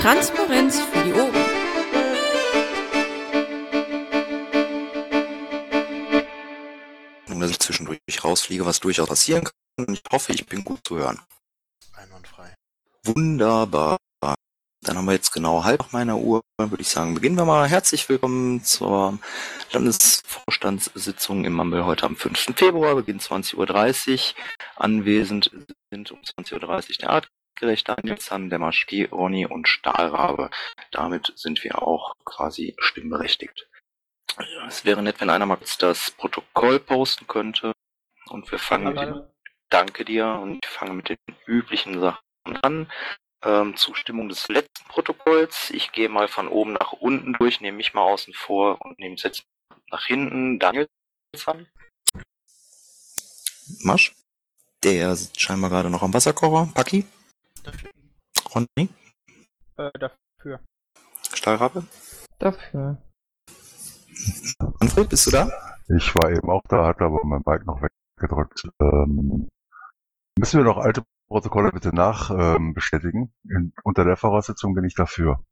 Transparenz für die Ohren. Nur, dass ich zwischendurch rausfliege, was durchaus passieren kann. Ich hoffe, ich bin gut zu hören. Einwandfrei. Wunderbar. Dann haben wir jetzt genau halb nach meiner Uhr, würde ich sagen, beginnen wir mal. Herzlich willkommen zur Landesvorstandssitzung im Mambel heute am 5. Februar, Beginn 20.30 Uhr. Anwesend sind um 20.30 Uhr der Artgerecht Daniel Zahn, der Maschki, Ronny und Stahlrabe. Damit sind wir auch quasi stimmberechtigt. Es wäre nett, wenn einer mal kurz das Protokoll posten könnte. Und wir fangen mit den, danke dir, und ich fange mit den üblichen Sachen an. Ähm, Zustimmung des letzten Protokolls. Ich gehe mal von oben nach unten durch, nehme mich mal außen vor und nehme es jetzt nach hinten. Daniel an. Masch. Der sitzt scheinbar gerade noch am Wasserkocher. Paki. Dafür. Ronny. Äh, dafür. Stahlrabe. Dafür. Manfred, bist du da? Ich war eben auch da, hatte aber mein Bike noch weggedrückt. Ähm, müssen wir noch alte Protokolle bitte nachbestätigen? Ähm, unter der Voraussetzung bin ich dafür.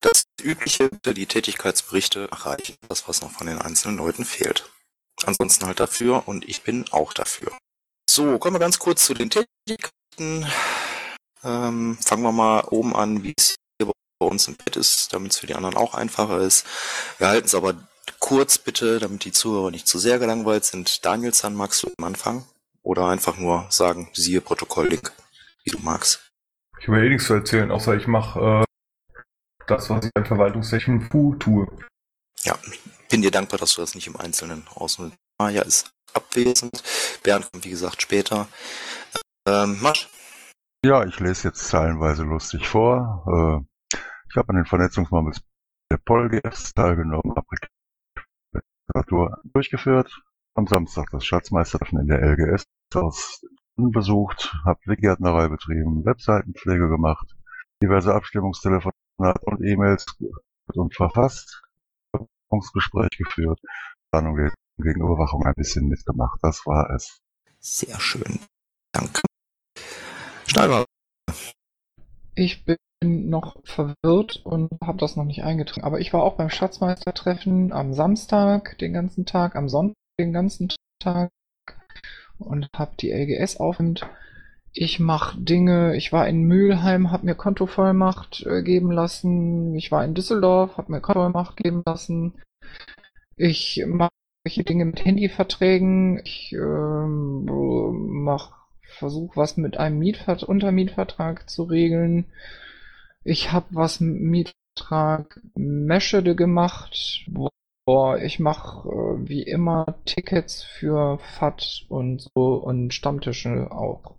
Das übliche, die Tätigkeitsberichte erreichen, das was noch von den einzelnen Leuten fehlt. Ansonsten halt dafür und ich bin auch dafür. So, kommen wir ganz kurz zu den Tätigkeiten. Ähm, fangen wir mal oben an, wie es hier bei uns im Bett ist, damit es für die anderen auch einfacher ist. Wir halten es aber kurz bitte, damit die Zuhörer nicht zu sehr gelangweilt sind. Daniel Zahn, magst du am Anfang? Oder einfach nur sagen, siehe Protokolllink, wie du magst. Ich habe eh nichts zu erzählen, außer ich mache äh, das, was ich an verwaltungstechnischen Fu tue. Ja, bin dir dankbar, dass du das nicht im Einzelnen ausnutzt. Maja ist abwesend. Bernd kommt, wie gesagt, später. Ähm, Masch, Ja, ich lese jetzt zeilenweise lustig vor. Äh, ich habe an den Vernetzungsmodels der Polgers teilgenommen, Reparatur durchgeführt. Am Samstag das Schatzmeistertreffen in der LGS aus besucht, habe Weggärtnerei betrieben, Webseitenpflege gemacht, diverse Abstimmungstelefonate und E-Mails und verfasst, Überwachungsgespräch geführt, Planung gegen Überwachung ein bisschen mitgemacht. Das war es. sehr schön. Danke. Stahlrabe, Ich bin noch verwirrt und habe das noch nicht eingetragen. Aber ich war auch beim Schatzmeistertreffen am Samstag den ganzen Tag, am Sonntag den ganzen Tag und habe die LGS aufnimmt. Ich mache Dinge. Ich war in Mülheim, habe mir Kontovollmacht äh, geben lassen. Ich war in Düsseldorf, habe mir Kontovollmacht geben lassen. Ich mache Dinge mit Handyverträgen. Ich ähm, mach versuche was mit einem Mietvert Untermietvertrag zu regeln. Ich habe was mit Mietvertrag Meschede gemacht. Boah, ich mache äh, wie immer Tickets für FAT und so und Stammtische auch.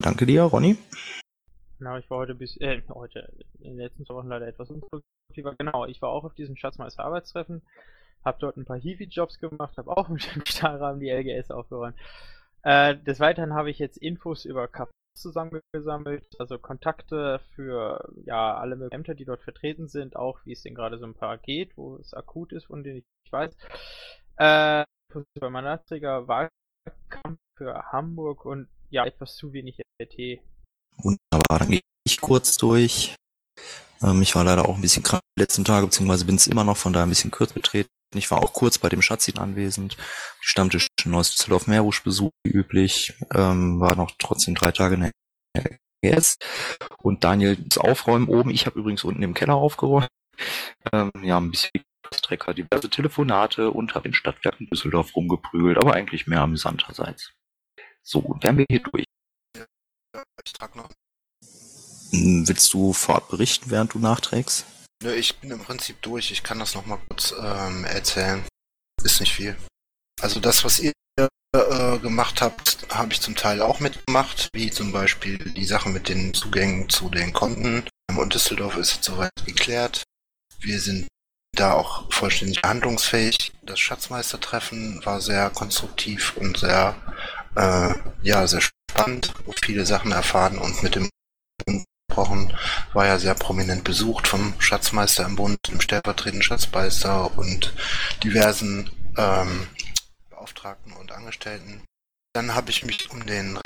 danke dir, Ronny. Genau, ich war heute bis, äh, heute, in den letzten zwei Wochen leider etwas unproduktiver. Genau, ich war auch auf diesem Schatzmeister Arbeitstreffen, habe dort ein paar Hiwi-Jobs gemacht, habe auch mit dem Stahlrahmen die LGS aufgeräumt. Äh, des Weiteren habe ich jetzt Infos über KP zusammengesammelt, also Kontakte für ja alle möglichen Ämter, die dort vertreten sind, auch wie es denn gerade so ein paar geht, wo es akut ist, von denen ich weiß. Äh, für Mandatsträger Wahlkampf für Hamburg und ja, etwas zu wenig RT. Wunderbar, dann gehe ich kurz durch. Ähm, ich war leider auch ein bisschen krank die letzten Tage, beziehungsweise bin es immer noch, von daher ein bisschen kurz betreten. Ich war auch kurz bei dem Schatzin anwesend, die Stammtisch in Neuss-Düsseldorf Meerbusch besucht, wie üblich, ähm, war noch trotzdem drei Tage in der LGS. Und Daniel das Aufräumen oben, ich habe übrigens unten im Keller aufgeräumt. Ähm, ja, ein bisschen Trecker, diverse Telefonate und habe in Stadtwerken Düsseldorf rumgeprügelt, aber eigentlich mehr amüsanterseits. So, wären wir hier durch. Ich trag noch. Hm, Willst du vorab berichten, während du nachträgst? Nö, ich bin im Prinzip durch. Ich kann das noch mal kurz ähm, erzählen. Ist nicht viel. Also das, was ihr äh, gemacht habt, habe ich zum Teil auch mitgemacht, wie zum Beispiel die Sache mit den Zugängen zu den Konten. Und Düsseldorf ist jetzt soweit geklärt. Wir sind da auch vollständig handlungsfähig. Das Schatzmeistertreffen war sehr konstruktiv und sehr, äh, ja, sehr spannend, viele Sachen erfahren und mit dem Bund gesprochen, war ja sehr prominent besucht vom Schatzmeister im Bund, dem stellvertretenden Schatzmeister und diversen ähm, Beauftragten und Angestellten. Dann habe ich mich um den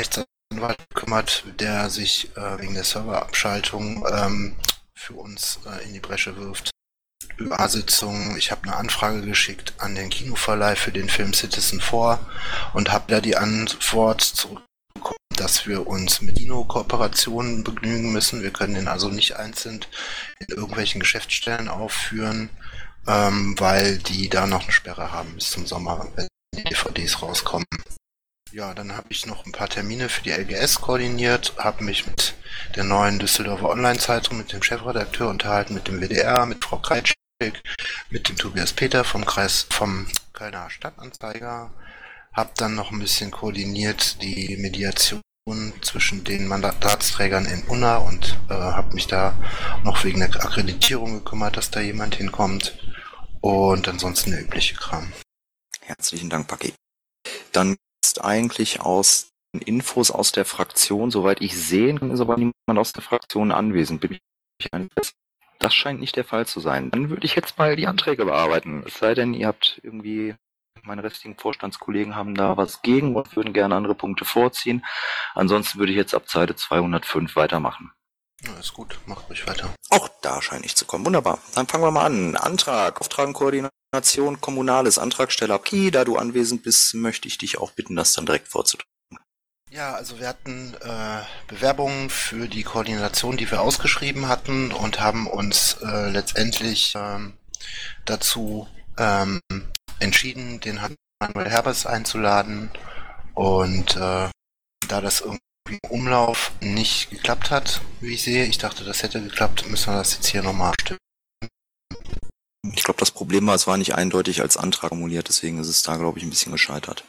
Anwalt gekümmert, der sich äh, wegen der Serverabschaltung ähm, für uns äh, in die Bresche wirft. ÖA-Sitzung. Ich habe eine Anfrage geschickt an den Kinoverleih für den Film Citizen 4 und habe da die Antwort zurückbekommen, dass wir uns mit Dino-Kooperationen begnügen müssen. Wir können den also nicht einzeln in irgendwelchen Geschäftsstellen aufführen, ähm, weil die da noch eine Sperre haben bis zum Sommer, wenn DVDs rauskommen. Ja, dann habe ich noch ein paar Termine für die LGS koordiniert, habe mich mit der neuen Düsseldorfer Online-Zeitung, mit dem Chefredakteur unterhalten, mit dem WDR, mit Frau Kreitsch, mit dem Tobias Peter vom Kreis vom Kölner Stadtanzeiger. Hab dann noch ein bisschen koordiniert die Mediation zwischen den Mandatsträgern in Unna und äh, habe mich da noch wegen der Akkreditierung gekümmert, dass da jemand hinkommt. Und ansonsten der übliche Kram. Herzlichen Dank, Paki. Dann ist eigentlich aus den Infos aus der Fraktion, soweit ich sehen kann, ist aber niemand aus der Fraktion anwesend. Bin ich eigentlich das scheint nicht der Fall zu sein. Dann würde ich jetzt mal die Anträge bearbeiten. Es sei denn, ihr habt irgendwie, meine restlichen Vorstandskollegen haben da was gegen und würden gerne andere Punkte vorziehen. Ansonsten würde ich jetzt ab Seite 205 weitermachen. Ja, ist gut, macht ruhig weiter. Auch da scheint nicht zu kommen. Wunderbar. Dann fangen wir mal an. Antrag, Auftragen, Koordination, Kommunales, Antragsteller Pi. Da du anwesend bist, möchte ich dich auch bitten, das dann direkt vorzutragen. Ja, also wir hatten äh, Bewerbungen für die Koordination, die wir ausgeschrieben hatten und haben uns äh, letztendlich ähm, dazu ähm, entschieden, den Manuel Herbers einzuladen. Und äh, da das irgendwie im Umlauf nicht geklappt hat, wie ich sehe, ich dachte, das hätte geklappt, müssen wir das jetzt hier nochmal abstimmen. Ich glaube, das Problem war, es war nicht eindeutig als Antrag formuliert, deswegen ist es da, glaube ich, ein bisschen gescheitert.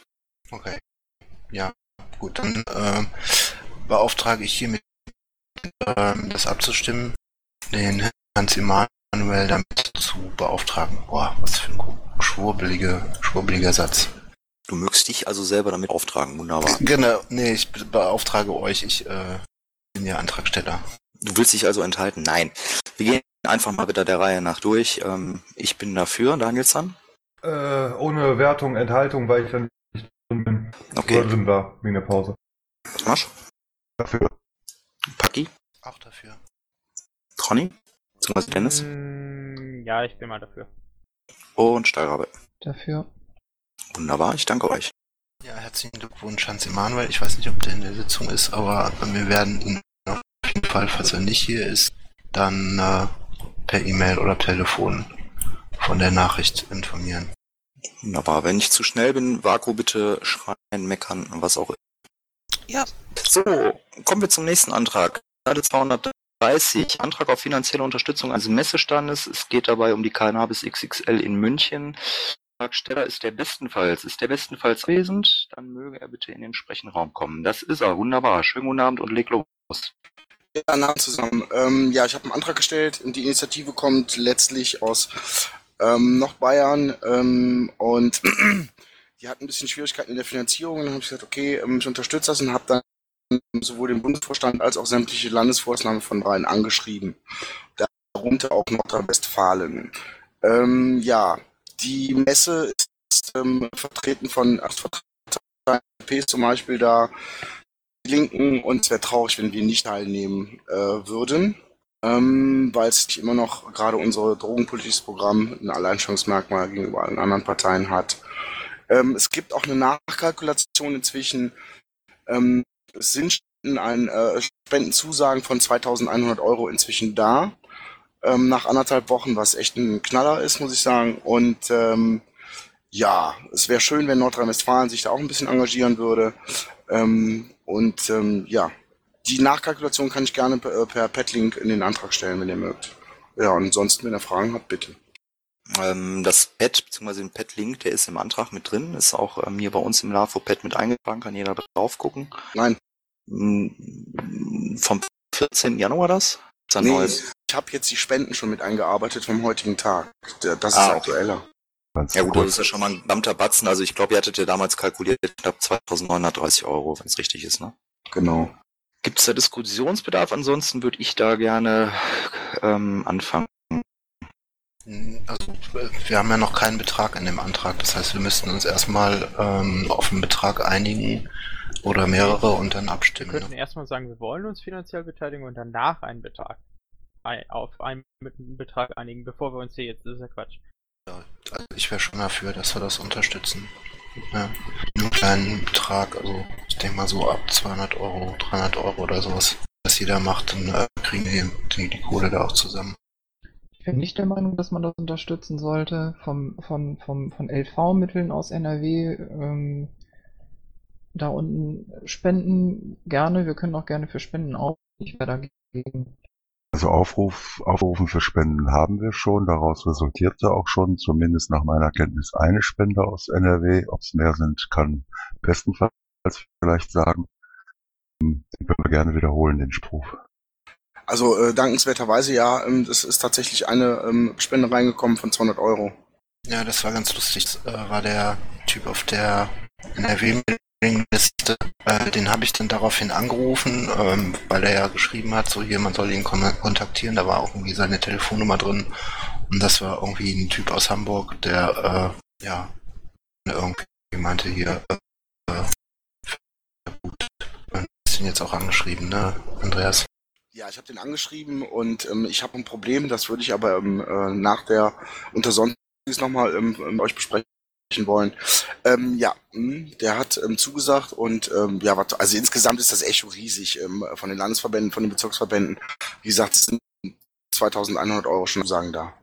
Okay. Ja, gut, dann äh, beauftrage ich hiermit, äh, das abzustimmen, den Hans Emanuel damit zu beauftragen. Boah, was für ein schwurbeliger, schwurbeliger Satz. Du mögst dich also selber damit auftragen, wunderbar. Genau, nee, ich beauftrage euch, ich äh, bin ja Antragsteller. Du willst dich also enthalten? Nein. Wir gehen einfach mal wieder der Reihe nach durch. Ähm, ich bin dafür, Danielson. Äh, ohne Wertung, Enthaltung, weil ich dann nicht drin bin. Okay. Oder drin war, wegen der Pause. Marsch. Dafür. Paki. Auch dafür. Conny. Beziehungsweise Dennis. Mm, ja, ich bin mal dafür. Und Steirabe. Dafür. Wunderbar, ich danke euch. Ja, herzlichen Glückwunsch, Hans Emanuel. Ich weiß nicht, ob der in der Sitzung ist, aber wir werden ihn auf jeden Fall, falls er nicht hier ist, dann äh, per E-Mail oder Telefon von der Nachricht informieren. Wunderbar. Wenn ich zu schnell bin, Vaku bitte schreien, meckern, was auch immer. Ja. So, kommen wir zum nächsten Antrag. Seite 230. Antrag auf finanzielle Unterstützung eines Messestandes. Es geht dabei um die Cannabis XXL in München. Antragsteller ist der bestenfalls, ist der bestenfalls anwesend, dann möge er bitte in den entsprechenden Raum kommen. Das ist er, wunderbar. Schönen guten Abend und leg los. Ja, Namen zusammen. Ähm, ja, ich habe einen Antrag gestellt. Die Initiative kommt letztlich aus ähm, noch Bayern ähm, und die hatten ein bisschen Schwierigkeiten in der Finanzierung. Dann habe ich gesagt, okay, ähm, ich unterstütze das und habe dann sowohl den Bundesvorstand als auch sämtliche Landesvorstände von Rhein angeschrieben. Darunter auch Nordrhein-Westfalen. Ähm, ja, die Messe ist ähm, vertreten von acht Parteien, zum Beispiel da, Linken, und es wäre traurig, wenn wir nicht teilnehmen äh, würden, ähm, weil es immer noch gerade unser drogenpolitisches Programm ein Alleinstellungsmerkmal gegenüber allen anderen Parteien hat. Ähm, es gibt auch eine Nachkalkulation inzwischen. Ähm, es sind ein äh, Spendenzusagen von 2100 Euro inzwischen da ähm, nach anderthalb Wochen, was echt ein Knaller ist, muss ich sagen. Und ähm, ja, es wäre schön, wenn Nordrhein-Westfalen sich da auch ein bisschen engagieren würde. Ähm, und ähm, ja, die Nachkalkulation kann ich gerne per, per Petlink in den Antrag stellen, wenn ihr mögt. Ja, und ansonsten, wenn ihr Fragen habt, bitte. Ähm, das Pad, beziehungsweise den Pad-Link, der ist im Antrag mit drin, ist auch ähm, hier bei uns im LAFO-Pad mit eingetragen, kann jeder drauf gucken. Nein. Mm, Vom 14. Januar das? Ist ein Nee, neues. ich habe jetzt die Spenden schon mit eingearbeitet vom heutigen Tag. Das Ah, ist aktueller. Ganz Ja gut, das kurz. ist ja schon mal ein gesamter Batzen. Also ich glaube, ihr hattet ja damals kalkuliert, knapp 2930 Euro, wenn es richtig ist, ne? Genau. Gibt es da Diskussionsbedarf? Ansonsten würde ich da gerne ähm, anfangen. Also äh, wir haben ja noch keinen Betrag in dem Antrag, das heißt, wir müssten uns erstmal ähm, auf einen Betrag einigen, Oder mehrere und dann Wir abstimmen. könnten Ne? erstmal sagen, wir wollen uns finanziell beteiligen und danach einen Betrag ein, auf einen Betrag einigen, bevor wir uns hier jetzt, das ist ja Quatsch. Also ich wäre schon dafür, dass wir das unterstützen. Ja, einen kleinen Betrag, also ich denke mal so ab 200 Euro, 300 Euro oder sowas, was jeder macht, dann äh, kriegen wir die, die Kohle da auch zusammen. Ich bin nicht der Meinung, dass man das unterstützen sollte. Vom, von, vom, von LV-Mitteln aus NRW ähm, da unten spenden gerne. Wir können auch gerne für Spenden auf. Ich wäre dagegen. Also Aufruf, Aufrufen für Spenden haben wir schon. Daraus resultierte auch schon, zumindest nach meiner Kenntnis, eine Spende aus NRW. Ob es mehr sind, kann bestenfalls vielleicht sagen. Den können wir gerne wiederholen, den Spruch. Also äh, dankenswerterweise ja, ähm, es ist tatsächlich eine ähm, Spende reingekommen von 200 Euro. Ja, das war ganz lustig. Das äh, war der Typ auf der NRW-Mailingliste. Äh, den habe ich dann daraufhin angerufen, ähm, weil er ja geschrieben hat, so hier, man soll ihn kon kontaktieren. Da war auch irgendwie seine Telefonnummer drin. Und das war irgendwie ein Typ aus Hamburg, der, äh, ja, irgendwie meinte hier, äh, äh, gut, man ist ihn jetzt auch angeschrieben, ne, Andreas? Ja, ich habe den angeschrieben und ähm, ich habe ein Problem, das würde ich aber ähm, äh, nach der Untersonstiges nochmal ähm, mit euch besprechen wollen. Ähm, ja, mh, der hat ähm, zugesagt und ähm, ja, also insgesamt ist das Echo riesig ähm, von den Landesverbänden, von den Bezirksverbänden. Wie gesagt, es sind 2100 Euro schon sagen da.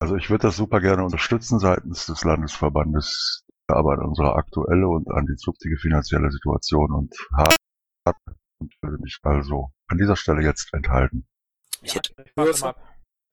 Also ich würde das super gerne unterstützen seitens des Landesverbandes, aber an unsere aktuelle und an die zukünftige finanzielle Situation und habe und würde mich also an dieser Stelle jetzt enthalten. Ich hätte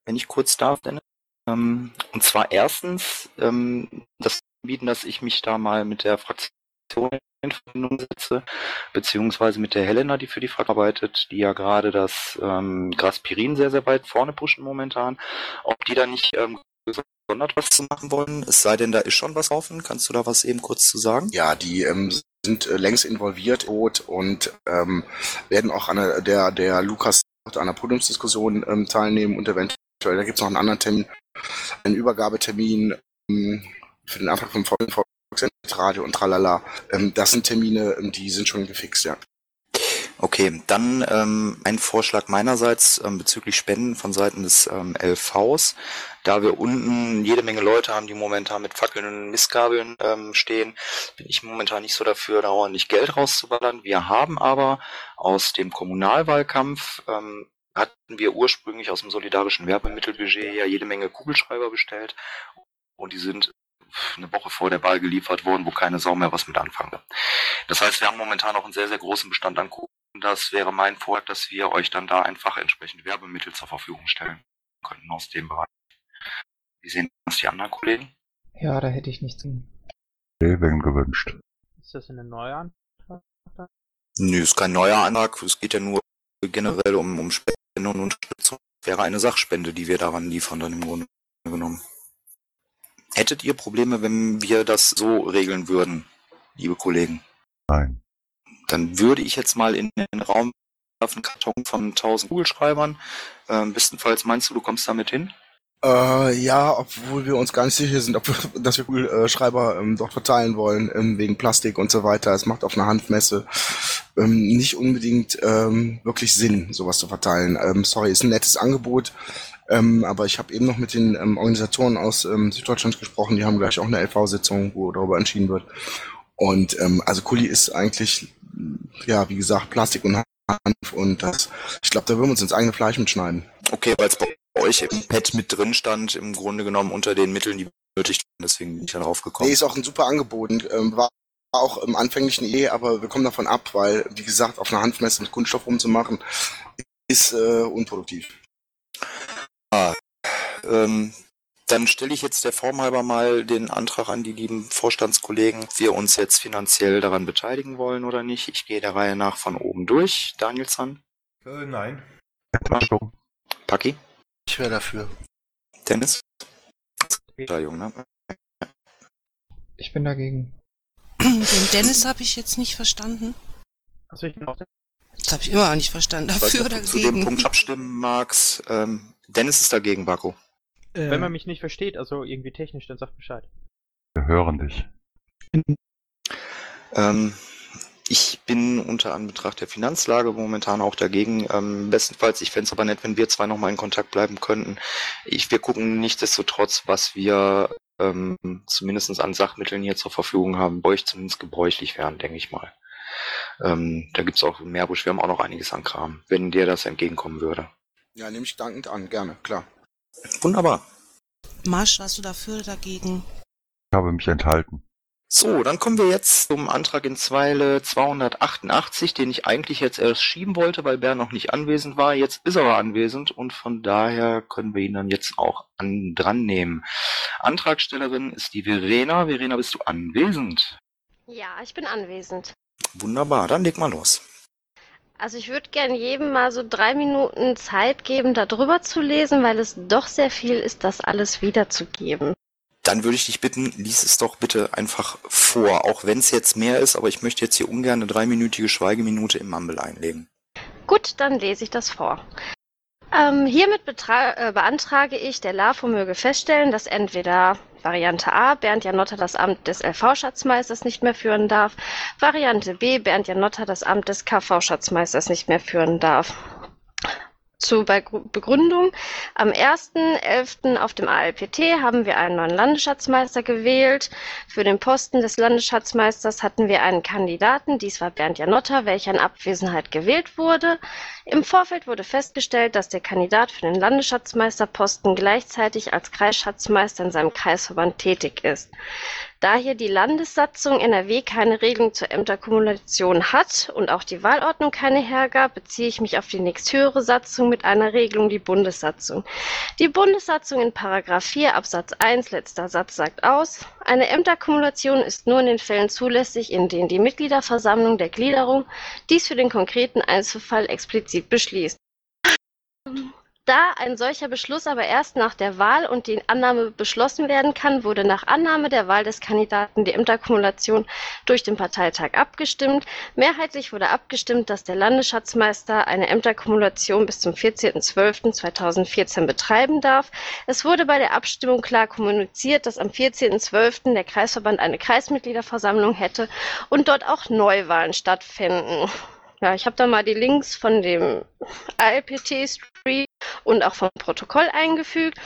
wenn ich kurz darf, Dennis. Ähm, und zwar erstens ähm, das bieten, dass ich mich da mal mit der Fraktion in Verbindung setze, beziehungsweise mit der Helena, die für die Fraktion arbeitet, die ja gerade das ähm, Graspirin sehr, sehr weit vorne pushen momentan. Ob die da nicht ähm, gesondert was zu machen wollen, es sei denn, da ist schon was offen. Kannst du da was eben kurz zu sagen? Ja, die ähm, sind äh, längst involviert und ähm, werden auch an der, der, der Lukas an einer Podiumsdiskussion ähm, teilnehmen und eventuell, da gibt es noch einen anderen Termin, einen Übergabetermin ähm, für den Antrag vom Volksradio und tralala. Ähm, das sind Termine, ähm, die sind schon gefixt, ja. Okay, dann ähm, ein Vorschlag meinerseits ähm, bezüglich Spenden von Seiten des ähm, LVs. Da wir unten jede Menge Leute haben, die momentan mit Fackeln und Mistgabeln ähm, stehen, bin ich momentan nicht so dafür, da ordentlich Geld rauszuballern. Wir haben aber aus dem Kommunalwahlkampf ähm, hatten wir ursprünglich aus dem solidarischen Werbemittelbudget ja jede Menge Kugelschreiber bestellt und die sind eine Woche vor der Wahl geliefert worden, wo keine Sau mehr was mit anfangen. Das heißt, wir haben momentan auch einen sehr, sehr großen Bestand an Kugeln. Das wäre mein Vorschlag, dass wir euch dann da einfach entsprechend Werbemittel zur Verfügung stellen könnten aus dem Bereich. Wie sehen das die anderen Kollegen? Ja, da hätte ich nichts. wenn gewünscht. Ist das eine neue Antrag? Nö, ist kein neuer Antrag. Es geht ja nur generell um, um Spenden und Unterstützung. Wäre eine Sachspende, die wir daran liefern, dann im Grunde genommen. Hättet ihr Probleme, wenn wir das so regeln würden, liebe Kollegen? Nein. Dann würde ich jetzt mal in den Raum werfen, einen Karton von 1000 Kugelschreibern. Ähm, bestenfalls meinst du, du kommst damit hin? Äh, ja, obwohl wir uns gar nicht sicher sind, ob wir, dass wir Kugelschreiber ähm, dort verteilen wollen, ähm, wegen Plastik und so weiter. Es macht auf einer Handmesse ähm, nicht unbedingt ähm, wirklich Sinn, sowas zu verteilen. Ähm, sorry, ist ein nettes Angebot, ähm, aber ich habe eben noch mit den ähm, Organisatoren aus ähm, Süddeutschland gesprochen, die haben gleich auch eine LV-Sitzung, wo darüber entschieden wird. Und ähm, also Kuli ist eigentlich, ja, wie gesagt, Plastik und Hanf und das, ich glaube, da würden wir uns ins eigene Fleisch mitschneiden. Okay, weil es bei euch im Pad mit drin stand, im Grunde genommen unter den Mitteln, die benötigt werden. Deswegen bin ich dann draufgekommen. Nee, ist auch ein super Angebot und ähm, war auch im anfänglichen Idee, aber wir kommen davon ab, weil, wie gesagt, auf einer Handmesse mit Kunststoff rumzumachen, ist äh, unproduktiv. Ähm, dann stelle ich jetzt der Form halber mal den Antrag an die lieben Vorstandskollegen, ob wir uns jetzt finanziell daran beteiligen wollen oder nicht. Ich gehe der Reihe nach von oben durch. Danielson, Äh, nein. Entschuldigung. Paki, Ich wäre dafür. Dennis. Ne? Ich bin dagegen. Den Dennis habe ich jetzt nicht verstanden. Also ich bin auch Das habe ich immer noch nicht verstanden. Dafür nicht, oder du zu dem dagegen? Punkt abstimmen magst. Ähm, Dennis ist dagegen, Baku. Wenn man mich nicht versteht, also irgendwie technisch, dann sagt Bescheid. Wir hören dich. Ähm, Ich bin unter Anbetracht der Finanzlage momentan auch dagegen. Ähm, bestenfalls, ich fände es aber nett, wenn wir zwei nochmal in Kontakt bleiben könnten. Ich, wir gucken nichtsdestotrotz, was wir ähm, zumindest an Sachmitteln hier zur Verfügung haben, bei euch zumindest gebräuchlich wären, denke ich mal. Ähm, da gibt's auch Meerbusch, wir haben auch noch einiges an Kram, wenn dir das entgegenkommen würde. Ja, nehme ich dankend an, gerne, klar. Wunderbar. Marsch, warst du dafür oder dagegen? Ich habe mich enthalten. So, dann kommen wir jetzt zum Antrag in Zweile 288, den ich eigentlich jetzt erst schieben wollte, weil Bär noch nicht anwesend war. Jetzt ist er aber anwesend und von daher können wir ihn dann jetzt auch an, dran nehmen. Antragstellerin ist die Verena. Verena, bist du anwesend? Ja, ich bin anwesend. Wunderbar, dann leg mal los. Also ich würde gern jedem mal so drei Minuten Zeit geben, da drüber zu lesen, weil es doch sehr viel ist, das alles wiederzugeben. Dann würde ich dich bitten, lies es doch bitte einfach vor, auch wenn es jetzt mehr ist, aber ich möchte jetzt hier ungern eine dreiminütige Schweigeminute im Mumble einlegen. Gut, dann lese ich das vor. Ähm, hiermit äh, beantrage ich, der LAFO möge feststellen, dass entweder Variante A, Bernd Janotta das Amt des LV-Schatzmeisters nicht mehr führen darf, Variante B, Bernd Janotta das Amt des KV-Schatzmeisters nicht mehr führen darf. Zur Begr- Begründung. Am 1.11. auf dem ALPT haben wir einen neuen Landesschatzmeister gewählt. Für den Posten des Landesschatzmeisters hatten wir einen Kandidaten, dies war Bernd Janotta, welcher in Abwesenheit gewählt wurde. Im Vorfeld wurde festgestellt, dass der Kandidat für den Landesschatzmeisterposten gleichzeitig als Kreisschatzmeister in seinem Kreisverband tätig ist. Da hier die Landessatzung NRW keine Regelung zur Ämterkumulation hat und auch die Wahlordnung keine hergab, beziehe ich mich auf die nächsthöhere Satzung mit einer Regelung, die Bundessatzung. Die Bundessatzung in Paragraph 4 Absatz 1 letzter Satz sagt aus, eine Ämterkumulation ist nur in den Fällen zulässig, in denen die Mitgliederversammlung der Gliederung dies für den konkreten Einzelfall explizit beschließt. Da ein solcher Beschluss aber erst nach der Wahl und die Annahme beschlossen werden kann, wurde nach Annahme der Wahl des Kandidaten die Ämterkumulation durch den Parteitag abgestimmt. Mehrheitlich wurde abgestimmt, dass der Landesschatzmeister eine Ämterkumulation bis zum 14.12.2014 betreiben darf. Es wurde bei der Abstimmung klar kommuniziert, dass am 14.12. der Kreisverband eine Kreismitgliederversammlung hätte und dort auch Neuwahlen stattfinden. Ja, ich habe da mal die Links von dem ALPT-Stream und auch vom Protokoll eingefügt.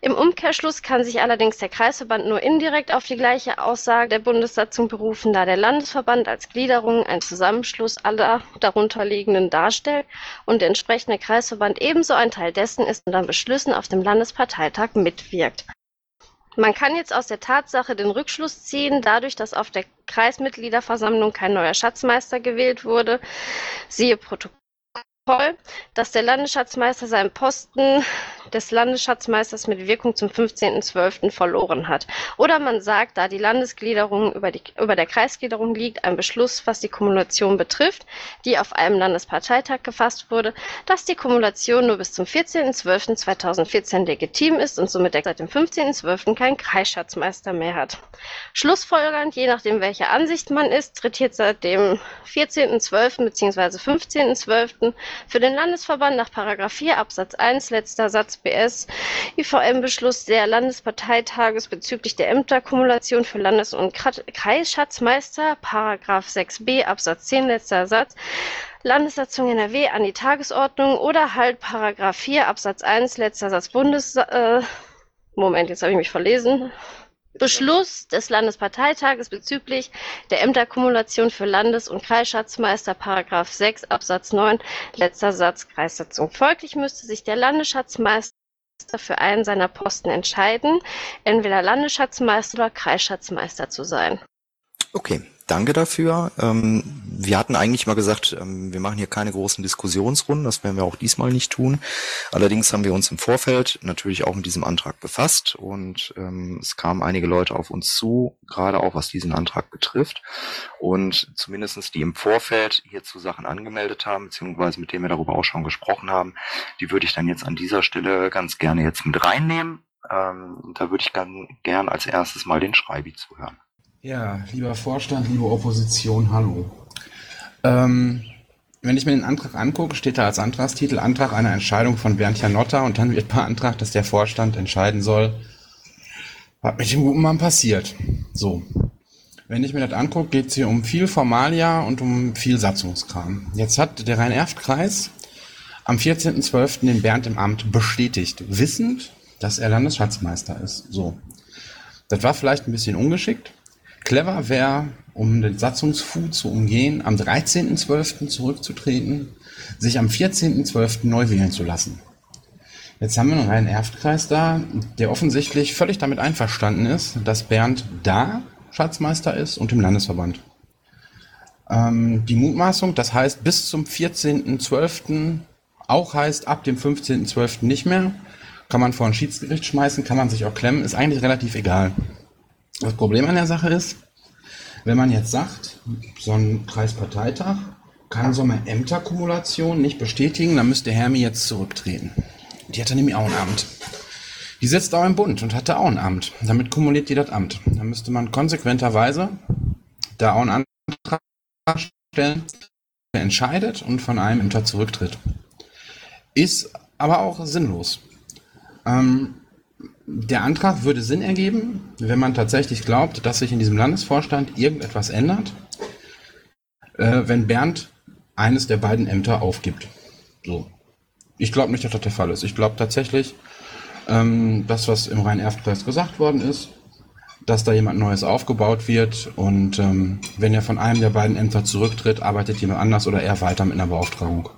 Im Umkehrschluss kann sich allerdings der Kreisverband nur indirekt auf die gleiche Aussage der Bundessatzung berufen, da der Landesverband als Gliederung ein Zusammenschluss aller darunterliegenden darstellt und der entsprechende Kreisverband ebenso ein Teil dessen ist und an Beschlüssen auf dem Landesparteitag mitwirkt. Man kann jetzt aus der Tatsache den Rückschluss ziehen, dadurch, dass auf der Kreismitgliederversammlung kein neuer Schatzmeister gewählt wurde, siehe Protokoll, dass der Landesschatzmeister seinen Posten des Landesschatzmeisters mit Wirkung zum 15.12. verloren hat. Oder man sagt, da die Landesgliederung über, die, über der Kreisgliederung liegt, ein Beschluss, was die Kumulation betrifft, die auf einem Landesparteitag gefasst wurde, dass die Kumulation nur bis zum 14.12.2014 legitim ist und somit seit dem 15.12. kein Kreisschatzmeister mehr hat. Schlussfolgernd, je nachdem welcher Ansicht man ist, tritt jetzt seit dem 14.12. bzw. 15.12. für den Landesverband nach Paragraph 4 Absatz 1 letzter Satz BS IVM-Beschluss der Landesparteitages bezüglich der Ämterkumulation für Landes- und Kreisschatzmeister, Paragraph 6b Absatz 10 letzter Satz, Landessatzung NRW an die Tagesordnung oder halt Paragraph 4 Absatz 1 letzter Satz Bundes... Äh, Moment, jetzt habe ich mich verlesen. Beschluss des Landesparteitages bezüglich der Ämterkumulation für Landes- und Kreisschatzmeister, Paragraph 6 Absatz 9, letzter Satz Kreissatzung. Folglich müsste sich der Landesschatzmeister für einen seiner Posten entscheiden, entweder Landesschatzmeister oder Kreisschatzmeister zu sein. Okay, danke dafür. Ähm, wir hatten eigentlich mal gesagt, ähm, wir machen hier keine großen Diskussionsrunden, das werden wir auch diesmal nicht tun. Allerdings haben wir uns im Vorfeld natürlich auch mit diesem Antrag befasst und ähm, es kamen einige Leute auf uns zu, gerade auch was diesen Antrag betrifft. Und zumindestens die im Vorfeld hierzu Sachen angemeldet haben, beziehungsweise mit denen wir darüber auch schon gesprochen haben, die würde ich dann jetzt an dieser Stelle ganz gerne jetzt mit reinnehmen. Ähm, da würde ich dann gern als erstes mal den Schreibi zuhören. Ja, lieber Vorstand, liebe Opposition, hallo. Ähm, wenn ich mir den Antrag angucke, steht da als Antragstitel Antrag einer Entscheidung von Bernd Janotta und dann wird beantragt, dass der Vorstand entscheiden soll, was mit dem guten Mann passiert. So. Wenn ich mir das angucke, geht es hier um viel Formalia und um viel Satzungskram. Jetzt hat der Rhein-Erft-Kreis am 14.12. den Bernd im Amt bestätigt, wissend, dass er Landesschatzmeister ist. So. Das war vielleicht ein bisschen ungeschickt. Clever wäre, um den Satzungsfu zu umgehen, am 13.12. zurückzutreten, sich am 14.12. neu wählen zu lassen. Jetzt haben wir noch einen Erftkreis da, der offensichtlich völlig damit einverstanden ist, dass Bernd da Schatzmeister ist und im Landesverband. Ähm, die Mutmaßung, das heißt bis zum 14.12. auch heißt ab dem 15.12. nicht mehr, kann man vor ein Schiedsgericht schmeißen, kann man sich auch klemmen, ist eigentlich relativ egal. Das Problem an der Sache ist, wenn man jetzt sagt, so ein Kreisparteitag kann so eine Ämterkumulation nicht bestätigen, dann müsste Hermi jetzt zurücktreten. Die hatte nämlich auch ein Amt. Die sitzt auch im Bund und hatte auch ein Amt. Damit kumuliert die das Amt. Dann müsste man konsequenterweise da auch einen Antrag stellen, der entscheidet und von einem Ämter zurücktritt. Ist aber auch sinnlos. Ähm, der Antrag würde Sinn ergeben, wenn man tatsächlich glaubt, dass sich in diesem Landesvorstand irgendetwas ändert, äh, wenn Bernd eines der beiden Ämter aufgibt. So. Ich glaube nicht, dass das der Fall ist. Ich glaube tatsächlich, ähm, das, was im Rhein-Erft-Kreis gesagt worden ist, dass da jemand Neues aufgebaut wird und ähm, wenn er von einem der beiden Ämter zurücktritt, arbeitet jemand anders oder er weiter mit einer Beauftragung.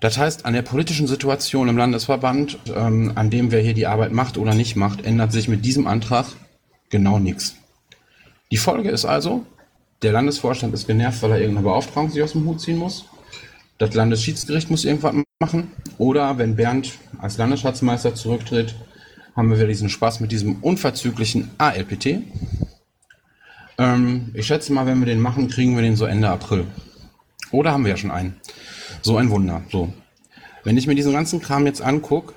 Das heißt, an der politischen Situation im Landesverband, ähm, an dem wer hier die Arbeit macht oder nicht macht, ändert sich mit diesem Antrag genau nichts. Die Folge ist also, der Landesvorstand ist genervt, weil er irgendeine Beauftragung sich aus dem Hut ziehen muss. Das Landesschiedsgericht muss irgendwas machen. Oder wenn Bernd als Landesschatzmeister zurücktritt, haben wir wieder diesen Spaß mit diesem unverzüglichen ALPT. Ähm, ich schätze mal, wenn wir den machen, kriegen wir den so Ende April. Oder haben wir ja schon einen. So ein Wunder. So. Wenn ich mir diesen ganzen Kram jetzt angucke,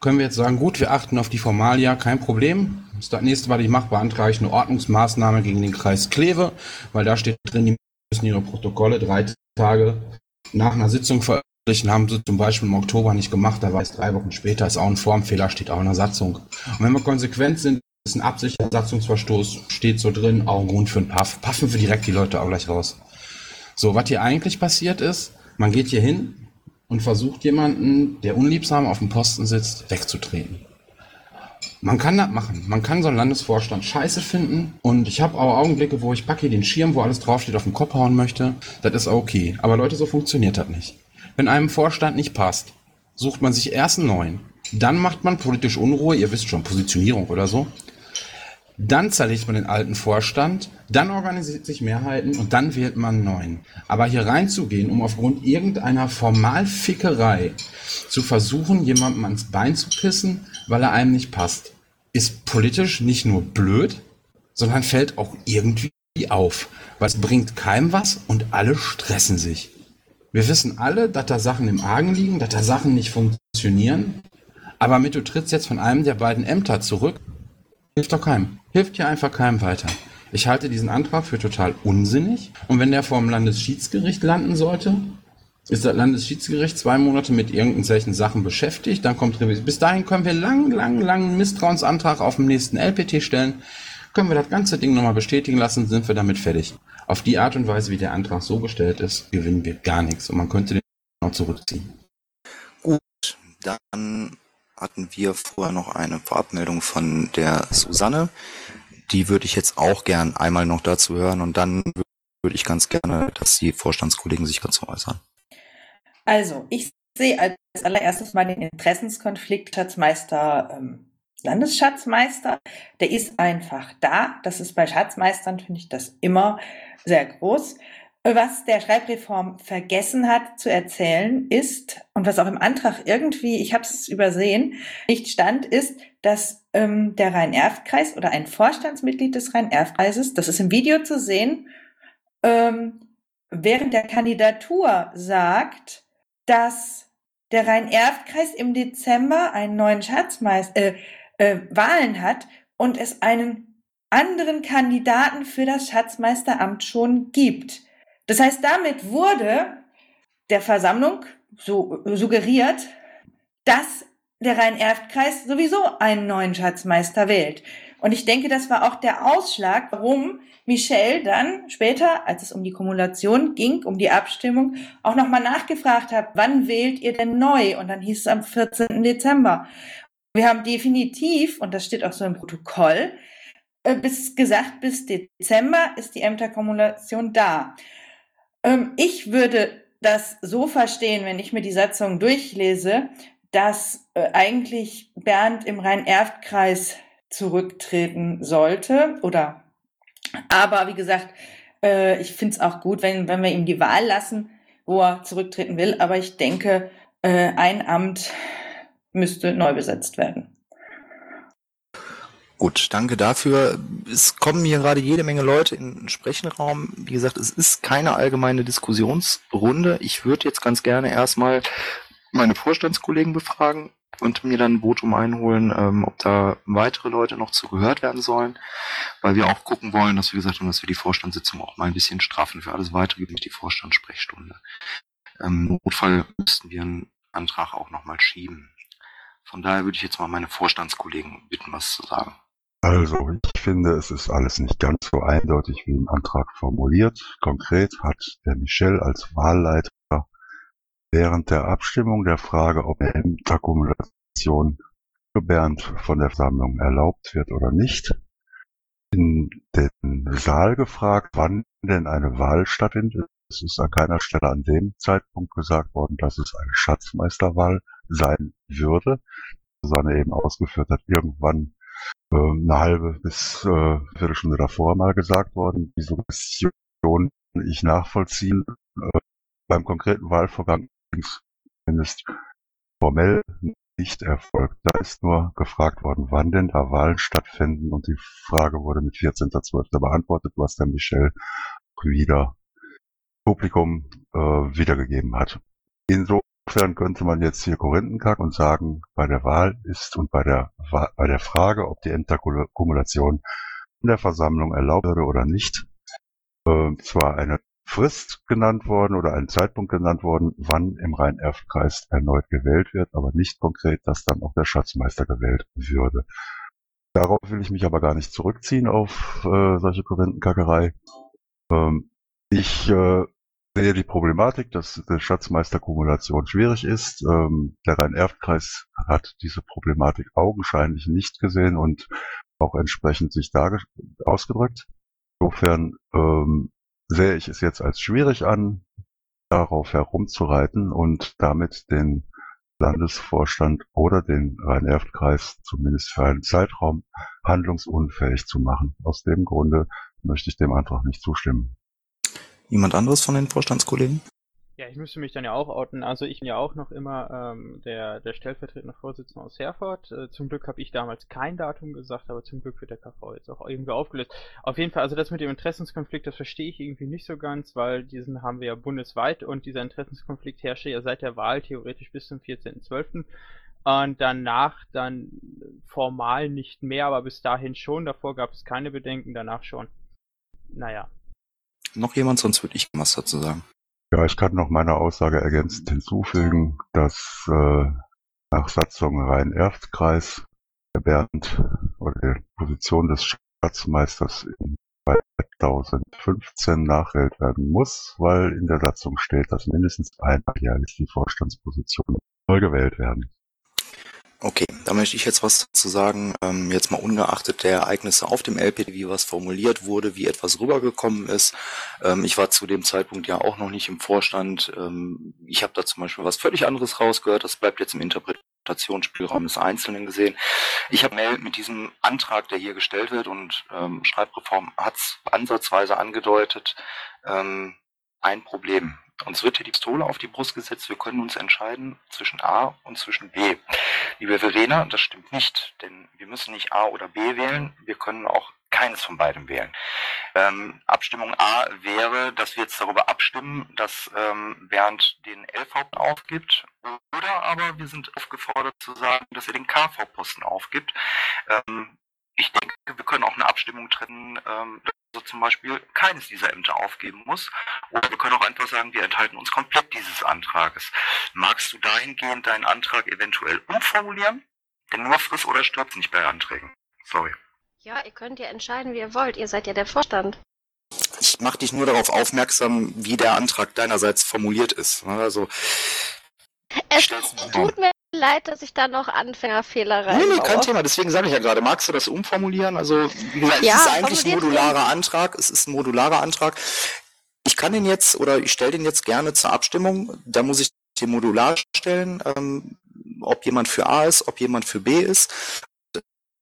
können wir jetzt sagen, gut, wir achten auf die Formalia, kein Problem. Das nächste, was ich mache, beantrage ich eine Ordnungsmaßnahme gegen den Kreis Kleve, weil da steht drin, die müssen ihre Protokolle drei Tage nach einer Sitzung veröffentlichen, haben sie zum Beispiel im Oktober nicht gemacht, da war es drei Wochen später, ist auch ein Formfehler, steht auch in der Satzung. Und wenn wir konsequent sind, ist ein absichtlicher Satzungsverstoß, steht so drin, auch ein Grund für einen Puff. Puffen wir direkt die Leute auch gleich raus. So, was hier eigentlich passiert ist, man geht hier hin und versucht jemanden, der unliebsam auf dem Posten sitzt, wegzutreten. Man kann das machen. Man kann so einen Landesvorstand scheiße finden. Und ich habe auch Augenblicke, wo ich packe den Schirm, wo alles draufsteht, auf den Kopf hauen möchte. Das ist okay. Aber Leute, so funktioniert das nicht. Wenn einem Vorstand nicht passt, sucht man sich erst einen neuen. Dann macht man politisch Unruhe, ihr wisst schon, Positionierung oder so. Dann zerlegt man den alten Vorstand, dann organisiert sich Mehrheiten und dann wählt man einen neuen. Aber hier reinzugehen, um aufgrund irgendeiner Formalfickerei zu versuchen, jemandem ans Bein zu pissen, weil er einem nicht passt, ist politisch nicht nur blöd, sondern fällt auch irgendwie auf. Weil es bringt keinem was und alle stressen sich. Wir wissen alle, dass da Sachen im Argen liegen, dass da Sachen nicht funktionieren. Aber mit du trittst jetzt von einem der beiden Ämter zurück, hilft doch keinem. Hilft hier einfach keinem weiter. Ich halte diesen Antrag für total unsinnig. Und wenn der vor dem Landesschiedsgericht landen sollte, ist das Landesschiedsgericht zwei Monate mit irgendwelchen Sachen beschäftigt, dann kommt Revision. Bis dahin können wir lang, lang, lang Misstrauensantrag auf dem nächsten LPT stellen. Können wir das ganze Ding nochmal bestätigen lassen, sind wir damit fertig. Auf die Art und Weise, wie der Antrag so gestellt ist, gewinnen wir gar nichts und man könnte den noch zurückziehen. Gut, dann hatten wir vorher noch eine Vorabmeldung von der Susanne. Die würde ich jetzt auch gern einmal noch dazu hören und dann würde ich ganz gerne, dass die Vorstandskollegen sich dazu äußern. Also, ich sehe als allererstes mal den Interessenskonflikt Schatzmeister, ähm, Landesschatzmeister. Der ist einfach da. Das ist bei Schatzmeistern, finde ich das immer sehr groß. Was der Schreibreform vergessen hat zu erzählen ist, und was auch im Antrag irgendwie, ich habe es übersehen, nicht stand, ist, dass ähm, der Rhein-Erft-Kreis oder ein Vorstandsmitglied des Rhein-Erft-Kreises, das ist im Video zu sehen, ähm, während der Kandidatur sagt, dass der Rhein-Erft-Kreis im Dezember einen neuen Schatzmeister, äh, äh, Wahlen hat und es einen anderen Kandidaten für das Schatzmeisteramt schon gibt. Das heißt, damit wurde der Versammlung so suggeriert, dass der Rhein-Erft-Kreis sowieso einen neuen Schatzmeister wählt. Und ich denke, das war auch der Ausschlag, warum Michelle dann später, als es um die Kumulation ging, um die Abstimmung, auch nochmal nachgefragt hat, wann wählt ihr denn neu? Und dann hieß es am 14. Dezember. Wir haben definitiv, und das steht auch so im Protokoll, äh, bis gesagt, bis Dezember ist die Ämterkumulation da. Ähm, ich würde das so verstehen, wenn ich mir die Satzung durchlese, dass äh, eigentlich Bernd im Rhein-Erft-Kreis zurücktreten sollte oder aber wie gesagt, äh, ich finde es auch gut, wenn, wenn wir ihm die Wahl lassen, wo er zurücktreten will. Aber ich denke, äh, ein Amt müsste neu besetzt werden. Gut, danke dafür. Es kommen hier gerade jede Menge Leute in den Sprechenraum. Wie gesagt, es ist keine allgemeine Diskussionsrunde. Ich würde jetzt ganz gerne erstmal meine Vorstandskollegen befragen und mir dann ein Votum einholen, ähm, ob da weitere Leute noch zugehört werden sollen, weil wir auch gucken wollen, dass wir gesagt haben, dass wir die Vorstandssitzung auch mal ein bisschen straffen. Für alles weitere gibt es die Vorstandssprechstunde. Im Notfall müssten wir einen Antrag auch nochmal schieben. Von daher würde ich jetzt mal meine Vorstandskollegen bitten, was zu sagen. Also, ich finde, es ist alles nicht ganz so eindeutig wie im Antrag formuliert. Konkret hat der Michel als Wahlleiter während der Abstimmung der Frage, ob eine Ämterkumulation für Bernd von der Versammlung erlaubt wird oder nicht, in den Saal gefragt, wann denn eine Wahl stattfindet. Es ist an keiner Stelle an dem Zeitpunkt gesagt worden, dass es eine Schatzmeisterwahl sein würde, sondern eben ausgeführt hat, irgendwann eine halbe bis äh, Viertelstunde davor mal gesagt worden. Die Suggestion ich nachvollziehen. Äh, beim konkreten Wahlvorgang zumindest formell nicht erfolgt. Da ist nur gefragt worden, wann denn da Wahlen stattfinden und die Frage wurde mit 14.12. beantwortet, was dann Michel wieder Publikum äh, wiedergegeben hat. Insofern könnte man jetzt hier Korinthenkack und sagen, bei der Wahl ist und bei der, bei der Frage, ob die Ämterkumulation in der Versammlung erlaubt würde oder nicht, äh, zwar eine Frist genannt worden oder ein Zeitpunkt genannt worden, wann im Rhein-Erft-Kreis erneut gewählt wird, aber nicht konkret, dass dann auch der Schatzmeister gewählt würde. Darauf will ich mich aber gar nicht zurückziehen auf äh, solche Korrentenkackerei. Ähm, ich äh, sehe die Problematik, dass die Schatzmeisterkumulation schwierig ist. Ähm, der Rhein-Erft-Kreis hat diese Problematik augenscheinlich nicht gesehen und auch entsprechend sich da ausgedrückt. Insofern ähm, sehe ich es jetzt als schwierig an, darauf herumzureiten und damit den Landesvorstand oder den Rhein-Erft-Kreis zumindest für einen Zeitraum handlungsunfähig zu machen. Aus dem Grunde möchte ich dem Antrag nicht zustimmen. Jemand anderes von den Vorstandskollegen? Ja, ich müsste mich dann ja auch outen. Also ich bin ja auch noch immer ähm, der, der stellvertretende Vorsitzende aus Herford. Äh, zum Glück habe ich damals kein Datum gesagt, aber zum Glück wird der KV jetzt auch irgendwie aufgelöst. Auf jeden Fall, also das mit dem Interessenskonflikt, das verstehe ich irgendwie nicht so ganz, weil diesen haben wir ja bundesweit und dieser Interessenskonflikt herrscht ja seit der Wahl theoretisch bis zum 14.12. Und danach dann formal nicht mehr, aber bis dahin schon. Davor gab es keine Bedenken, danach schon. Naja, noch jemand? Sonst würde ich was dazu sagen. Ja, ich kann noch meine Aussage ergänzend hinzufügen, dass äh, nach Satzung Rhein-Erft-Kreis der Bernd oder die Position des Schatzmeisters in 2015 nachwählt werden muss, weil in der Satzung steht, dass mindestens einmal jährlich die Vorstandsposition neu gewählt werden. Okay, da möchte ich jetzt was dazu sagen. Ähm, jetzt mal ungeachtet der Ereignisse auf dem LPD, wie was formuliert wurde, wie etwas rübergekommen ist. Ähm, ich war zu dem Zeitpunkt ja auch noch nicht im Vorstand. Ähm, ich habe da zum Beispiel was völlig anderes rausgehört. Das bleibt jetzt im Interpretationsspielraum des Einzelnen gesehen. Ich habe mit diesem Antrag, der hier gestellt wird und ähm, Schreibreform hat es ansatzweise angedeutet, ähm, ein Problem. Uns wird hier die Pistole auf die Brust gesetzt. Wir können uns entscheiden zwischen A und zwischen B. Liebe Verena, das stimmt nicht, denn wir müssen nicht A oder B wählen. Wir können auch keines von beiden wählen. Ähm, Abstimmung A wäre, dass wir jetzt darüber abstimmen, dass ähm, Bernd den LV aufgibt. Oder aber wir sind aufgefordert zu sagen, dass er den KV-Posten aufgibt. Ähm, ich denke, wir können auch eine Abstimmung treffen, er zum Beispiel keines dieser Ämter aufgeben muss. Oder wir können auch einfach sagen, wir enthalten uns komplett dieses Antrages. Magst du dahingehend deinen Antrag eventuell umformulieren? Denn nur friss oder stirbt nicht bei Anträgen. Sorry. Ja, ihr könnt ja entscheiden, wie ihr wollt. Ihr seid ja der Vorstand. Ich mache dich nur darauf aufmerksam, wie der Antrag deinerseits formuliert ist. Also, Es tut mir leid, dass ich da noch Anfängerfehler Nee, nee, kein. Thema. Deswegen sage ich ja gerade, magst du das umformulieren? Also, wie gesagt, Ja, es ist eigentlich ein modularer Antrag. Es ist ein modularer Antrag. Ich kann den jetzt oder ich stelle den jetzt gerne zur Abstimmung. Da muss ich den modular stellen, ähm, ob jemand für A ist, ob jemand für B ist.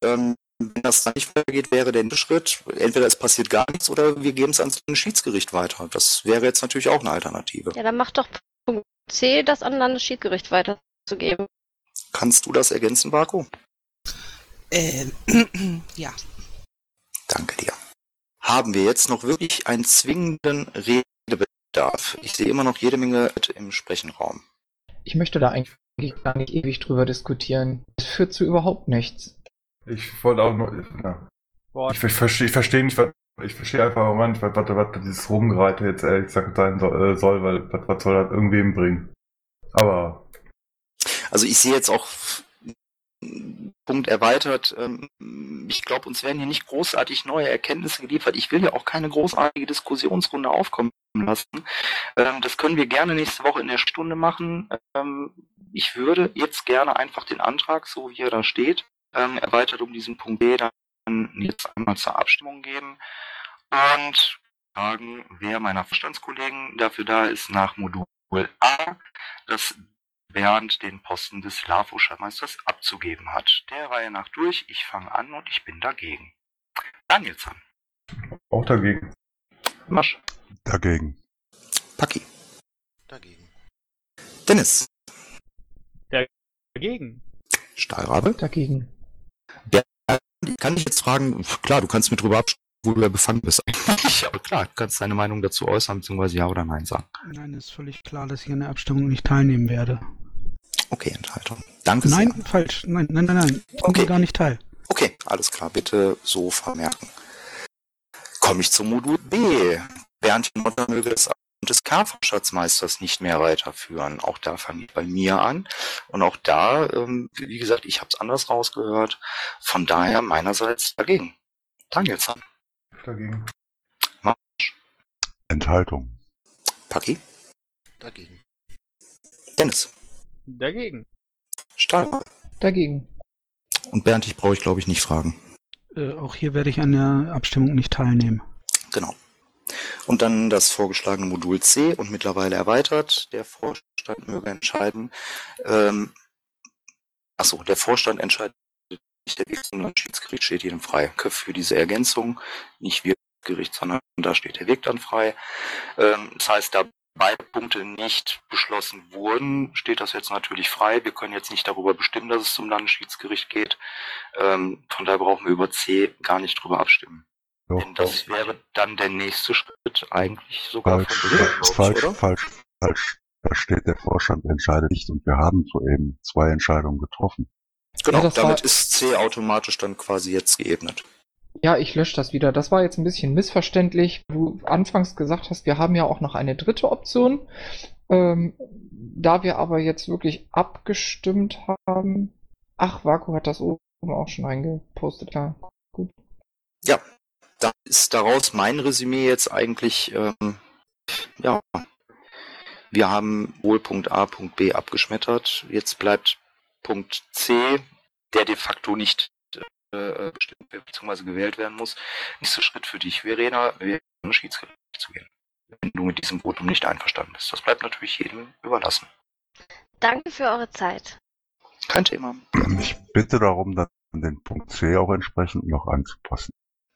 Ähm, wenn das dann nicht weitergeht, wäre der nächste Schritt, entweder es passiert gar nichts oder wir geben es ans Schiedsgericht weiter. Das wäre jetzt natürlich auch eine Alternative. Ja, dann macht doch Punkt C, das an Landesschiedsgericht weiterzugeben. Kannst du das ergänzen, Marco? Ähm, ja. Danke dir. Haben wir jetzt noch wirklich einen zwingenden Redebedarf? Ich sehe immer noch jede Menge im Sprechenraum. Ich möchte da eigentlich gar nicht ewig drüber diskutieren. Es führt zu überhaupt nichts. Ich wollte auch noch. Ja. Ich, ich verstehe ich versteh nicht, was. Ich verstehe einfach im Moment, was, was, was dieses Rumgereite jetzt ehrlich gesagt sein soll, äh, soll weil was, was soll das irgendwem bringen? Aber Also ich sehe jetzt auch Punkt erweitert. ähm, Ich glaube, uns werden hier nicht großartig neue Erkenntnisse geliefert. Ich will ja auch keine großartige Diskussionsrunde aufkommen lassen. Ähm, Das können wir gerne nächste Woche in der Stunde machen. Ähm, Ich würde jetzt gerne einfach den Antrag, so wie er da steht, erweitert um diesen Punkt B dann jetzt einmal zur Abstimmung geben und fragen, wer meiner Vorstandskollegen dafür da ist, nach Modul A, das Bernd den Posten des LAFO-Stadtmeisters abzugeben hat. Der Reihe nach durch, ich fange an und ich bin dagegen. Danielson, auch dagegen. Masch, Dagegen. Paki, Dagegen. Dennis, Dagegen. Stahlrabe. Dagegen. Kann ich jetzt fragen, klar, du kannst mit drüber abstimmen, wo du ja befangen bist eigentlich, aber klar, du kannst deine Meinung dazu äußern, beziehungsweise ja oder nein sagen. Nein, ist völlig klar, dass ich an der Abstimmung nicht teilnehmen werde. Okay, Enthaltung. Danke Nein, sehr. falsch. Nein, nein, nein, nein. Ich Okay. nehme gar nicht teil. Okay, alles klar, bitte so vermerken. Komme ich zum Modul B. Bernd Motter möge das Amt des K-Schatzmeisters nicht mehr weiterführen. Auch da fange ich bei mir an. Und auch da, ähm, wie gesagt, ich habe es anders rausgehört. Von daher meinerseits dagegen. Danielson, Dagegen. Enthaltung. Paki, Dagegen. Dennis, Dagegen. Stahl. Dagegen. Und Bernd, ich brauche ich glaube ich nicht fragen. Äh, auch hier werde ich an der Abstimmung nicht teilnehmen. Genau. Und dann das vorgeschlagene Modul C und mittlerweile erweitert. Der Vorstand möge entscheiden. Ähm, achso, der Vorstand entscheidet nicht, der Weg zum Landschiedsgericht steht jedem frei. Für diese Ergänzung, nicht wir Gericht, sondern da steht der Weg dann frei. Ähm, das heißt, da beide Punkte nicht beschlossen wurden, steht das jetzt natürlich frei. Wir können jetzt nicht darüber bestimmen, dass es zum Landesschiedsgericht geht. Ähm, von daher brauchen wir über C gar nicht drüber abstimmen. Doch, Denn das wäre dann der nächste Schritt eigentlich sogar falsch, von ich, falsch, oder? falsch, falsch. Da steht, der Vorstand entscheidet nicht und wir haben soeben zwei Entscheidungen getroffen. Genau, Ja, damit war- ist C automatisch dann quasi jetzt geebnet. Ja, ich lösche das wieder. Das war jetzt ein bisschen missverständlich. Du anfangs gesagt hast, wir haben ja auch noch eine dritte Option. Ähm, da wir aber jetzt wirklich abgestimmt haben. Ach, Vaku hat das oben auch schon reingepostet. Ja, gut. Ja, da ist daraus mein Resümee jetzt eigentlich, ähm, ja, wir haben wohl Punkt A, Punkt B abgeschmettert. Jetzt bleibt Punkt C, der de facto nicht äh, bestimmt wird, beziehungsweise gewählt werden muss. Nächster Schritt für dich, Verena, wäre an Schiedsgericht zu gehen. Wenn du mit diesem Votum nicht einverstanden bist. Das bleibt natürlich jedem überlassen. Danke für eure Zeit. Kein Thema. Ich bitte darum, dann den Punkt C auch entsprechend noch anzupassen.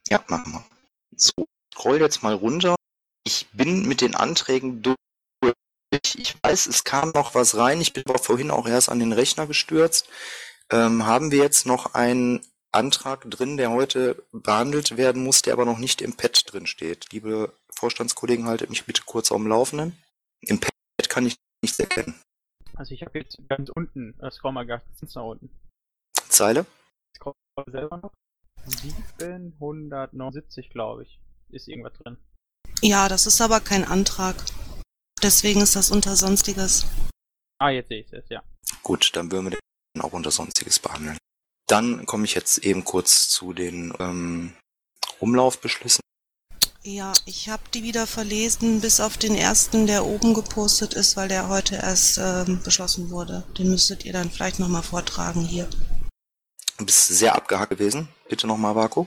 Ja, machen wir. So, scroll jetzt mal runter. Ich bin mit den Anträgen durch. Ich weiß, es kam noch was rein. Ich bin aber vorhin auch erst an den Rechner gestürzt. Ähm, haben wir jetzt noch einen Antrag drin, der heute behandelt werden muss, der aber noch nicht im Pad drin steht? Liebe Vorstandskollegen, haltet mich bitte kurz auf dem Laufenden. Im Pad kann ich nichts erkennen. Also ich habe jetzt ganz unten, äh, scroll mal ganz nach unten. Zeile? Scroll selber noch. 779, glaube ich, ist irgendwas drin. Ja, das ist aber kein Antrag. Deswegen ist das unter Sonstiges. Ah, jetzt sehe ich es, ja. Gut, dann würden wir den auch unter Sonstiges behandeln. Dann komme ich jetzt eben kurz zu den ähm, Umlaufbeschlüssen. Ja, ich habe die wieder verlesen, bis auf den ersten, der oben gepostet ist, weil der heute erst ähm, beschlossen wurde. Den müsstet ihr dann vielleicht nochmal vortragen hier. Du bist sehr abgehackt gewesen. Bitte nochmal, Vaku.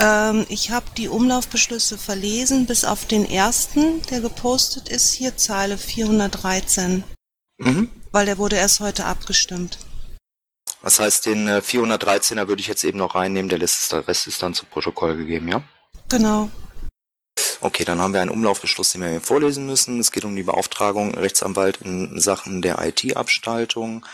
Ähm, ich habe die Umlaufbeschlüsse verlesen, bis auf den ersten, der gepostet ist, hier Zeile 413. Mhm. Weil der wurde erst heute abgestimmt. Das heißt, den äh, 413er würde ich jetzt eben noch reinnehmen, der Rest ist, der Rest ist dann zu Protokoll gegeben, ja? Genau. Okay, dann haben wir einen Umlaufbeschluss, den wir hier vorlesen müssen. Es geht um die Beauftragung Rechtsanwalt in Sachen der IT-Abstaltung.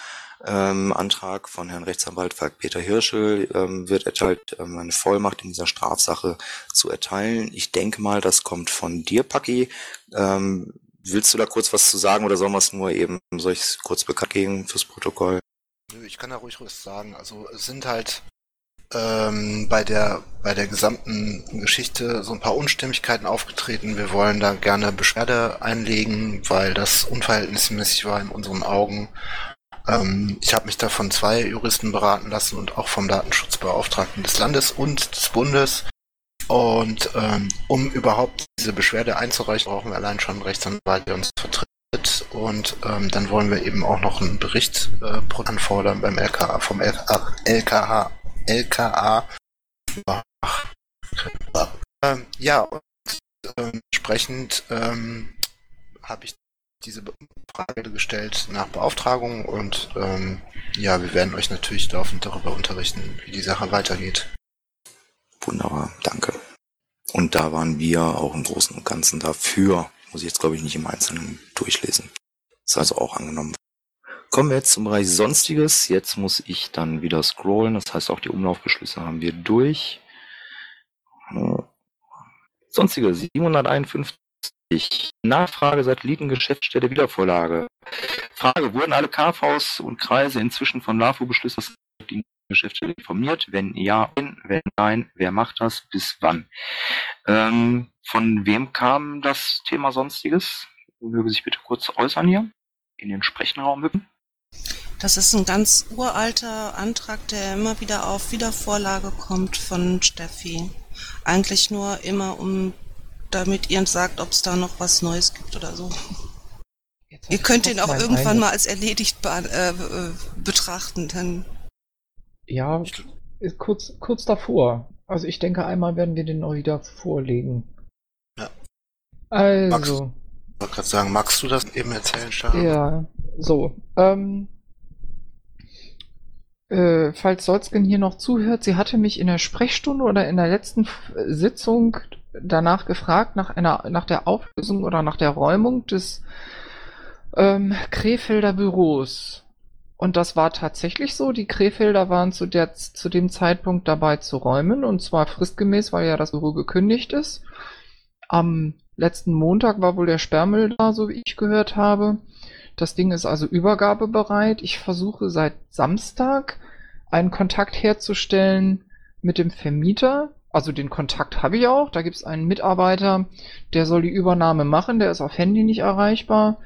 Ähm, Antrag von Herrn Rechtsanwalt Falk-Peter Hirschel ähm, wird erteilt, ähm, eine Vollmacht in dieser Strafsache zu erteilen. Ich denke mal, das kommt von dir, Paki. Ähm, willst du da kurz was zu sagen oder sollen wir es nur eben, soll ich es kurz bekannt geben fürs Protokoll? Nö, ich kann da ruhig was sagen. Also es sind halt ähm, bei der bei der gesamten Geschichte so ein paar Unstimmigkeiten aufgetreten. Wir wollen da gerne Beschwerde einlegen, weil das unverhältnismäßig war in unseren Augen. Ähm, ich habe mich da von zwei Juristen beraten lassen und auch vom Datenschutzbeauftragten des Landes und des Bundes. Und ähm, um überhaupt diese Beschwerde einzureichen, brauchen wir allein schon einen Rechtsanwalt, der uns vertritt. Und ähm, dann wollen wir eben auch noch einen Bericht äh, anfordern beim LKA, vom LKA, LKA, LKA. Ach, ähm, ja, und ähm, entsprechend ähm, habe ich diese Frage gestellt nach Beauftragung und ähm, ja, wir werden euch natürlich laufend darüber unterrichten, wie die Sache weitergeht. Wunderbar, danke. Und da waren wir auch im Großen und Ganzen dafür. Muss ich jetzt, glaube ich, nicht im Einzelnen durchlesen. Ist also auch angenommen. Kommen wir jetzt zum Bereich Sonstiges. Jetzt muss ich dann wieder scrollen. Das heißt, auch die Umlaufbeschlüsse haben wir durch. Sonstige 751. Nachfrage Satellitengeschäftsstelle Wiedervorlage. Frage, wurden alle KVs und Kreise inzwischen von LAFO-Beschlüssen Geschäftsstelle informiert? Wenn ja, wenn nein, wer macht das? Bis wann? Ähm, von wem kam das Thema Sonstiges? Möge sich bitte kurz äußern hier in den Sprechenraum hüpfen. Das ist ein ganz uralter Antrag, der immer wieder auf Wiedervorlage kommt von Steffi. Eigentlich nur immer, um damit ihr sagt, ob es da noch was Neues gibt oder so. Ihr könnt ihn auch irgendwann eine... mal als erledigt äh, betrachten, dann. Ja, ist kurz, kurz davor. Also ich denke, einmal werden wir den noch wieder vorlegen. Ja. Also. Ich wollte gerade sagen, magst du das eben erzählen, Stefan? Ja, so. Ähm, äh, falls Solzgen hier noch zuhört, sie hatte mich in der Sprechstunde oder in der letzten Sitzung danach gefragt, nach einer, nach der Auflösung oder nach der Räumung des ähm, Krefelder Büros. Und das war tatsächlich so. Die Krefelder waren zu, der, zu dem Zeitpunkt dabei zu räumen und zwar fristgemäß, weil ja das Büro gekündigt ist. Am letzten Montag war wohl der Sperrmüll da, so wie ich gehört habe. Das Ding ist also übergabebereit. Ich versuche seit Samstag einen Kontakt herzustellen mit dem Vermieter. Also den Kontakt habe ich auch. Da gibt es einen Mitarbeiter, der soll die Übernahme machen. Der ist auf Handy nicht erreichbar.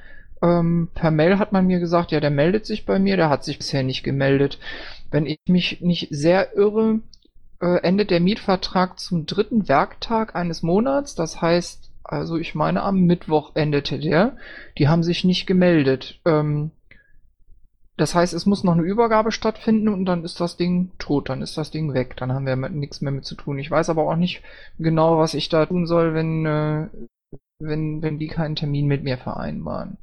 Ähm, per Mail hat man mir gesagt, ja, der meldet sich bei mir. Der hat sich bisher nicht gemeldet. Wenn ich mich nicht sehr irre, äh, endet der Mietvertrag zum dritten Werktag eines Monats. Das heißt, also ich meine, am Mittwoch endete der. Die haben sich nicht gemeldet. Ähm, das heißt, es muss noch eine Übergabe stattfinden und dann ist das Ding tot, dann ist das Ding weg, dann haben wir nichts mehr mit zu tun. Ich weiß aber auch nicht genau, was ich da tun soll, wenn, äh, wenn, wenn die keinen Termin mit mir vereinbaren.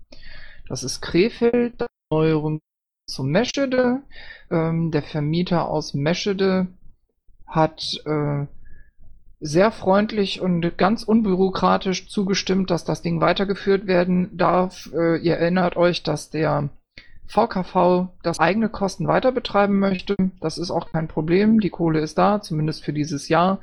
Das ist Krefeld, Neuerung zum Meschede. Ähm, der Vermieter aus Meschede hat äh, sehr freundlich und ganz unbürokratisch zugestimmt, dass das Ding weitergeführt werden darf. Äh, ihr erinnert euch, dass der VKV das eigene Kosten weiter betreiben möchte. Das ist auch kein Problem. Die Kohle ist da, zumindest für dieses Jahr.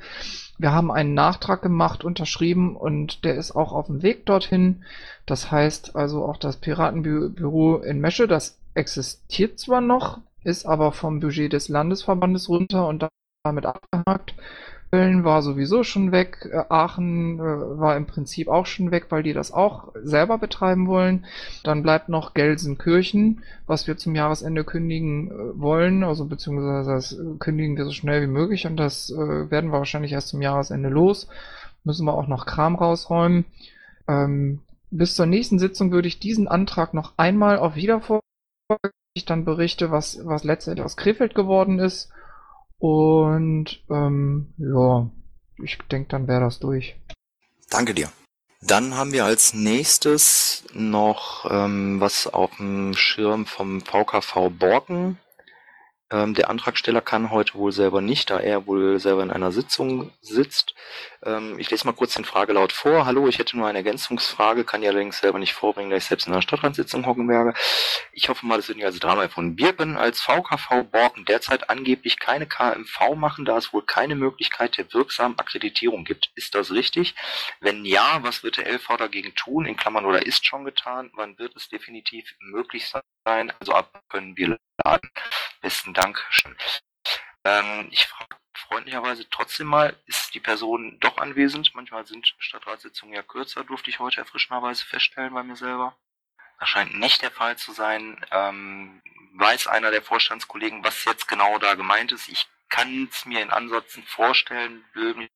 Wir haben einen Nachtrag gemacht, unterschrieben und der ist auch auf dem Weg dorthin. Das heißt also auch das Piratenbüro in Mesche, das existiert zwar noch, ist aber vom Budget des Landesverbandes runter und damit abgehakt. Köln war sowieso schon weg. Äh, Aachen äh, war im Prinzip auch schon weg, weil die das auch selber betreiben wollen. Dann bleibt noch Gelsenkirchen, was wir zum Jahresende kündigen äh, wollen. Also beziehungsweise das kündigen wir so schnell wie möglich und das werden wir wahrscheinlich erst zum Jahresende los. Müssen wir auch noch Kram rausräumen. Ähm, bis zur nächsten Sitzung würde ich diesen Antrag noch einmal auf Wiedervorlage ich dann berichte, was, was letztendlich aus Krefeld geworden ist. Und ähm, ja, ich denke, dann wäre das durch. Danke dir. Dann haben wir als nächstes noch ähm, was auf dem Schirm vom VKV Borken. Ähm, der Antragsteller kann heute wohl selber nicht, da er wohl selber in einer Sitzung sitzt. Ähm, ich lese mal kurz den Fragelaut vor. Hallo, ich hätte nur eine Ergänzungsfrage, kann die allerdings selber nicht vorbringen, da ich selbst in einer Stadtratssitzung hocken werde. Ich hoffe mal, das wird nicht als Drama von Birken als VKV Borken derzeit angeblich keine KMV machen, da es wohl keine Möglichkeit der wirksamen Akkreditierung gibt. Ist das richtig? Wenn ja, was wird der LV dagegen tun? In Klammern oder ist schon getan? Wann wird es definitiv möglich sein? Also ab können wir laden. Besten Dank. Ähm, ich frage freundlicherweise trotzdem mal, ist die Person doch anwesend? Manchmal sind Stadtratssitzungen ja kürzer, durfte ich heute erfrischenderweise feststellen bei mir selber. Das scheint nicht der Fall zu sein. Ähm, weiß einer der Vorstandskollegen, was jetzt genau da gemeint ist? Ich kann es mir in Ansätzen vorstellen, will mich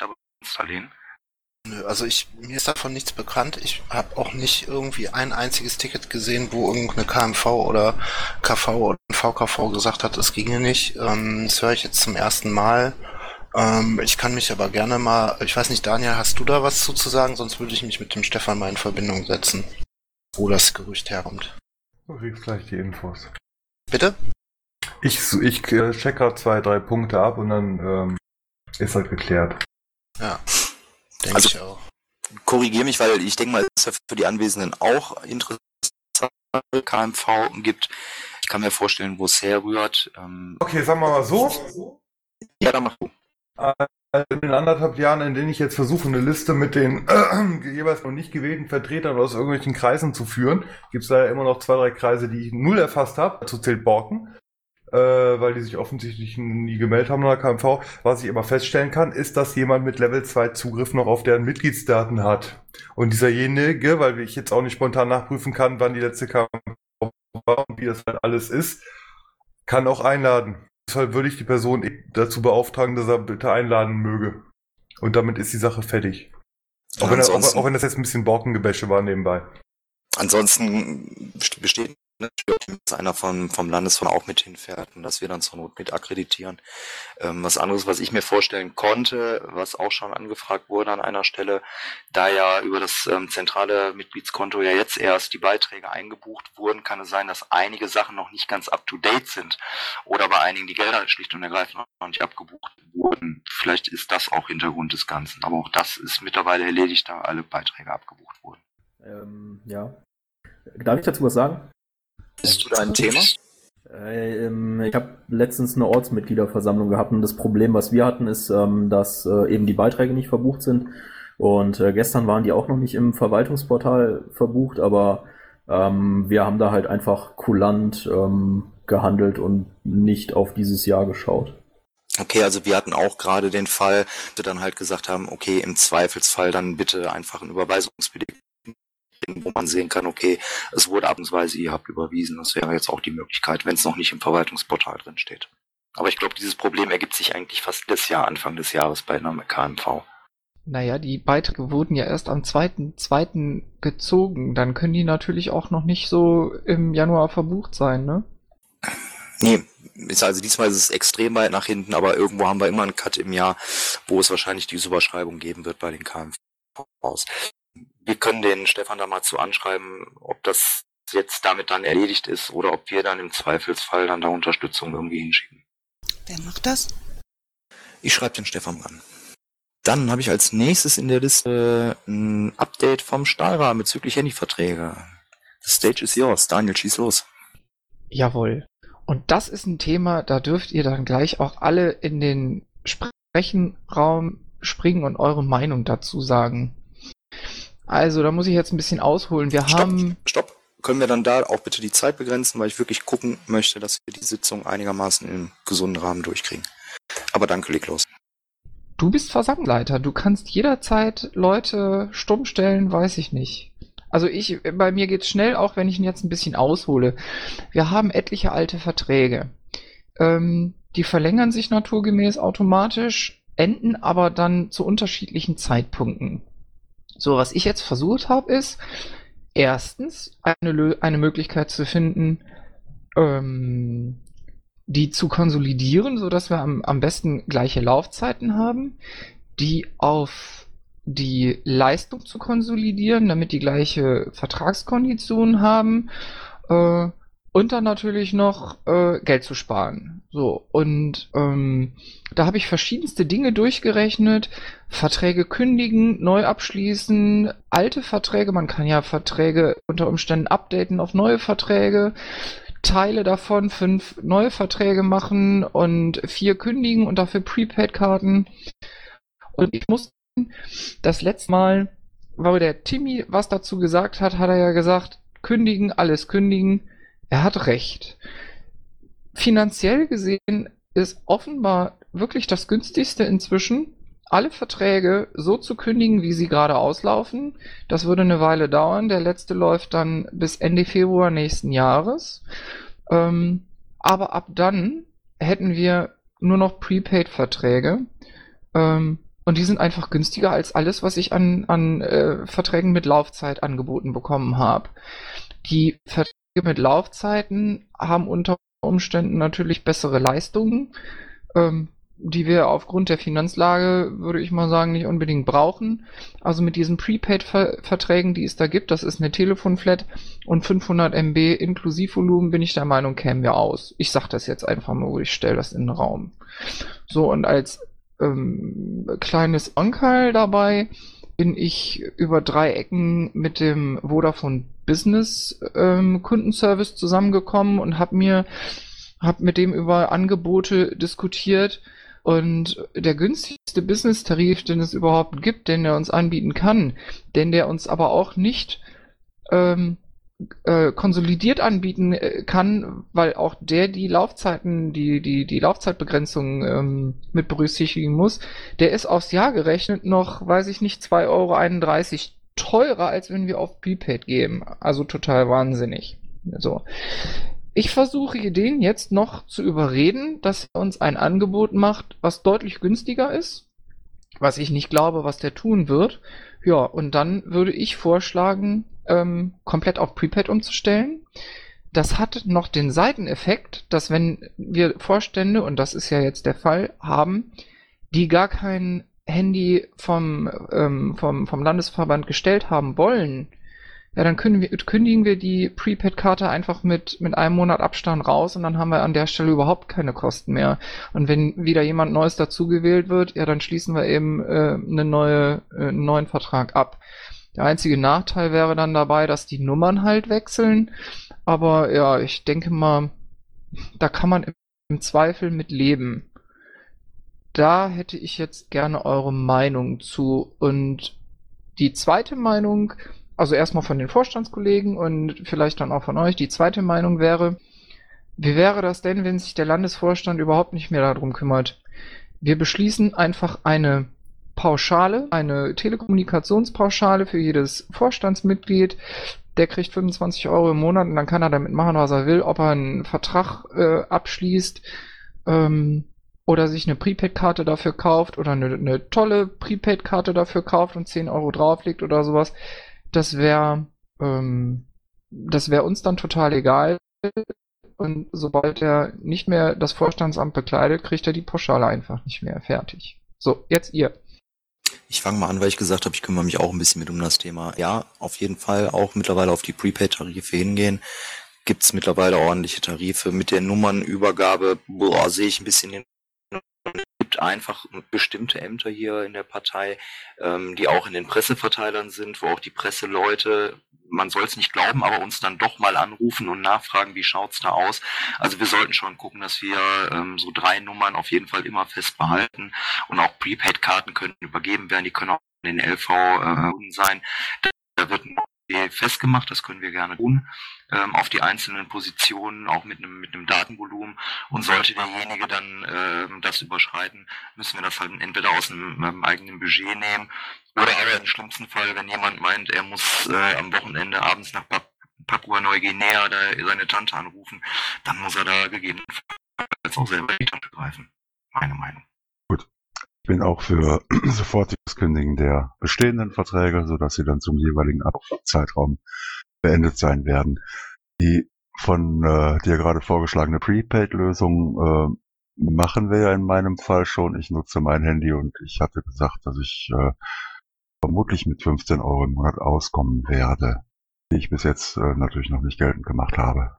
aber installieren. Nö, also ich, mir ist davon nichts bekannt. Ich habe auch nicht irgendwie ein einziges Ticket gesehen, wo irgendeine KMV oder KV oder VKV gesagt hat, es ginge nicht. Ähm, das höre ich jetzt zum ersten Mal. Ähm, ich kann mich aber gerne mal, ich weiß nicht, Daniel, hast du da was zu, zu sagen? Sonst würde ich mich mit dem Stefan mal in Verbindung setzen, wo das Gerücht herkommt. Du kriegst gleich die Infos. Bitte? Ich, ich äh, check grad zwei, drei Punkte ab und dann ähm, ist halt geklärt. Ja. Denke Also- ich auch. Korrigiere mich, weil ich denke mal, es ist ja für die Anwesenden auch interessant, KMV gibt. Ich kann mir vorstellen, wo es herrührt. Ähm, Okay, sagen wir mal so. ja, dann mach du. In den anderthalb Jahren, in denen ich jetzt versuche, eine Liste mit den äh, jeweils noch nicht gewählten Vertretern aus irgendwelchen Kreisen zu führen, gibt es da ja immer noch zwei, drei Kreise, die ich null erfasst habe. Dazu zählt Borken, äh, weil die sich offensichtlich nie gemeldet haben nach KMV. Was ich immer feststellen kann, ist, dass jemand mit Level 2 Zugriff noch auf deren Mitgliedsdaten hat. Und dieserjenige, weil ich jetzt auch nicht spontan nachprüfen kann, wann die letzte KMV war und wie das halt alles ist, kann auch einladen. Deshalb würde ich die Person dazu beauftragen, dass er bitte einladen möge. Und damit ist die Sache fertig. Auch, wenn, er, auch, auch wenn das jetzt ein bisschen Borkengebäsche war nebenbei. Ansonsten best- besteht natürlich, dass einer von, vom Landesfonds auch mit hinfährt und dass wir dann zur Not mit akkreditieren. Ähm, was anderes, was ich mir vorstellen konnte, was auch schon angefragt wurde an einer Stelle, da ja über das ähm, zentrale Mitgliedskonto ja jetzt erst die Beiträge eingebucht wurden, kann es sein, dass einige Sachen noch nicht ganz up to date sind oder bei einigen die Gelder schlicht und ergreifend noch nicht abgebucht wurden. Vielleicht ist das auch Hintergrund des Ganzen, aber auch das ist mittlerweile erledigt, da alle Beiträge abgebucht wurden. Ähm, ja. Darf ich dazu was sagen? Bist du da ein Thema? Äh, ähm, ich habe letztens eine Ortsmitgliederversammlung gehabt und das Problem, was wir hatten, ist, ähm, dass äh, eben die Beiträge nicht verbucht sind. Und äh, gestern waren die auch noch nicht im Verwaltungsportal verbucht, aber ähm, wir haben da halt einfach kulant ähm, gehandelt und nicht auf dieses Jahr geschaut. Okay, also wir hatten auch gerade den Fall, dass wir dann halt gesagt haben, okay, im Zweifelsfall dann bitte einfach einen Überweisungsbeleg, wo man sehen kann, okay, es wurde abendweise, ihr habt überwiesen. Das wäre jetzt auch die Möglichkeit, wenn es noch nicht im Verwaltungsportal drin steht. Aber ich glaube, dieses Problem ergibt sich eigentlich fast das Jahr, Anfang des Jahres bei einer KMV. Naja, die Beiträge wurden ja erst am zweiten, zweiten gezogen. Dann können die natürlich auch noch nicht so im Januar verbucht sein, ne? Nee, ist also diesmal ist es extrem weit nach hinten, aber irgendwo haben wir immer einen Cut im Jahr, wo es wahrscheinlich diese Überschreibung geben wird bei den KMVs. Wir können den Stefan da mal zu anschreiben, ob das jetzt damit dann erledigt ist oder ob wir dann im Zweifelsfall dann da Unterstützung irgendwie hinschicken. Wer macht das? Ich schreibe den Stefan an. Dann habe ich als nächstes in der Liste ein Update vom Stahlrahmen bezüglich Handyverträge. The stage is yours. Daniel, schieß los. Jawohl. Und das ist ein Thema, da dürft ihr dann gleich auch alle in den Sprechenraum springen und eure Meinung dazu sagen. Also, da muss ich jetzt ein bisschen ausholen. Wir haben. Stopp. Können wir dann da auch bitte die Zeit begrenzen, weil ich wirklich gucken möchte, dass wir die Sitzung einigermaßen im gesunden Rahmen durchkriegen. Aber danke, leg los. Du bist Versandleiter. Du kannst jederzeit Leute stumm stellen, weiß ich nicht. Also ich, bei mir geht's schnell, auch wenn ich ihn jetzt ein bisschen aushole. Wir haben etliche alte Verträge. Ähm, die verlängern sich naturgemäß automatisch, enden aber dann zu unterschiedlichen Zeitpunkten. So, was ich jetzt versucht habe, ist erstens eine, eine Möglichkeit zu finden, ähm, die zu konsolidieren, so dass wir am, am besten gleiche Laufzeiten haben, die auf die Leistung zu konsolidieren, damit die gleiche Vertragskonditionen haben äh, und dann natürlich noch äh, Geld zu sparen. So, und ähm, da habe ich verschiedenste Dinge durchgerechnet. Verträge kündigen, neu abschließen, alte Verträge, man kann ja Verträge unter Umständen updaten auf neue Verträge. Teile davon fünf neue Verträge machen und vier kündigen und dafür Prepaid-Karten. Und ich muss das letzte Mal, weil der Timmy was dazu gesagt hat, hat er ja gesagt, kündigen, alles kündigen. Er hat recht. Finanziell gesehen ist offenbar wirklich das günstigste inzwischen, alle Verträge so zu kündigen, wie sie gerade auslaufen. Das würde eine Weile dauern. Der letzte läuft dann bis Ende Februar nächsten Jahres. Ähm, aber ab dann hätten wir nur noch Prepaid-Verträge. Ähm, und die sind einfach günstiger als alles, was ich an, an äh, Verträgen mit Laufzeit angeboten bekommen habe. Die Verträge mit Laufzeiten haben unter Umständen natürlich bessere Leistungen, ähm, die wir aufgrund der Finanzlage, würde ich mal sagen, nicht unbedingt brauchen. Also mit diesen Prepaid-Verträgen, die es da gibt, das ist eine Telefonflat und 500 MB Inklusivvolumen, bin ich der Meinung, kämen wir aus. Ich sage das jetzt einfach mal, ich stelle das in den Raum. So, und als ähm, kleines Onkel dabei bin ich über drei Ecken mit dem Vodafone Business ähm, Kundenservice zusammengekommen und habe mir hab mit dem über Angebote diskutiert. Und der günstigste Business-Tarif, den es überhaupt gibt, den er uns anbieten kann, den der uns aber auch nicht ähm, äh, konsolidiert anbieten äh, kann, weil auch der die Laufzeiten, die, die, die Laufzeitbegrenzung ähm, mit berücksichtigen muss, der ist aufs Jahr gerechnet noch, weiß ich nicht, 2,31 Euro teurer, als wenn wir auf Prepaid gehen. Also total wahnsinnig. So. Ich versuche den jetzt noch zu überreden, dass er uns ein Angebot macht, was deutlich günstiger ist, was ich nicht glaube, was der tun wird. Ja, und dann würde ich vorschlagen, ähm, komplett auf Prepaid umzustellen. Das hat noch den Seiteneffekt, dass wenn wir Vorstände, und das ist ja jetzt der Fall, haben, die gar kein Handy vom, ähm, vom, vom Landesverband gestellt haben wollen, ja, dann wir, kündigen wir die Prepaid-Karte einfach mit, mit einem Monat Abstand raus und dann haben wir an der Stelle überhaupt keine Kosten mehr. Und wenn wieder jemand Neues dazugewählt wird, ja, dann schließen wir eben äh, eine neue, äh, einen neuen Vertrag ab. Der einzige Nachteil wäre dann dabei, dass die Nummern halt wechseln. Aber ja, ich denke mal, da kann man im Zweifel mit leben. Da hätte ich jetzt gerne eure Meinung zu. Und die zweite Meinung, also erstmal von den Vorstandskollegen und vielleicht dann auch von euch, die zweite Meinung wäre, wie wäre das denn, wenn sich der Landesvorstand überhaupt nicht mehr darum kümmert? Wir beschließen einfach eine Pauschale, eine Telekommunikationspauschale für jedes Vorstandsmitglied. Der kriegt 25 Euro im Monat und dann kann er damit machen, was er will, ob er einen Vertrag äh, abschließt ähm, oder sich eine Prepaid-Karte dafür kauft oder eine, eine tolle Prepaid-Karte dafür kauft und 10 Euro drauflegt oder sowas. Das wäre ähm, das wäre uns dann total egal. Und sobald er nicht mehr das Vorstandsamt bekleidet, kriegt er die Pauschale einfach nicht mehr fertig. So, jetzt ihr. Ich fange mal an, weil ich gesagt habe, ich kümmere mich auch ein bisschen mit um das Thema. Ja, auf jeden Fall auch mittlerweile auf die Prepaid-Tarife hingehen. Gibt es mittlerweile ordentliche Tarife mit der Nummernübergabe? Boah, sehe ich ein bisschen den gibt einfach bestimmte Ämter hier in der Partei, ähm, die auch in den Presseverteilern sind, wo auch die Presseleute, man soll es nicht glauben, aber uns dann doch mal anrufen und nachfragen, wie schaut's da aus. Also wir sollten schon gucken, dass wir ähm, so drei Nummern auf jeden Fall immer fest behalten und auch Prepaid-Karten können übergeben werden, die können auch in den LV äh, sein. Da wird festgemacht, das können wir gerne tun, ähm, auf die einzelnen Positionen, auch mit einem, mit einem Datenvolumen. Und sollte derjenige dann ähm, das überschreiten, müssen wir das halt entweder aus einem, einem eigenen Budget nehmen oder aber im schlimmsten Fall, wenn jemand meint, er muss äh, am Wochenende abends nach Pap Papua Neuguinea da seine Tante anrufen, dann muss er da gegebenenfalls auch selber die Tante greifen. Meine Meinung. Bin auch für sofortiges Kündigen der bestehenden Verträge, sodass sie dann zum jeweiligen Zeitraum beendet sein werden. Die von äh, dir gerade vorgeschlagene Prepaid-Lösung äh, machen wir ja in meinem Fall schon. Ich nutze mein Handy und ich hatte gesagt, dass ich äh, vermutlich mit 15 Euro im Monat auskommen werde, die ich bis jetzt äh, natürlich noch nicht geltend gemacht habe.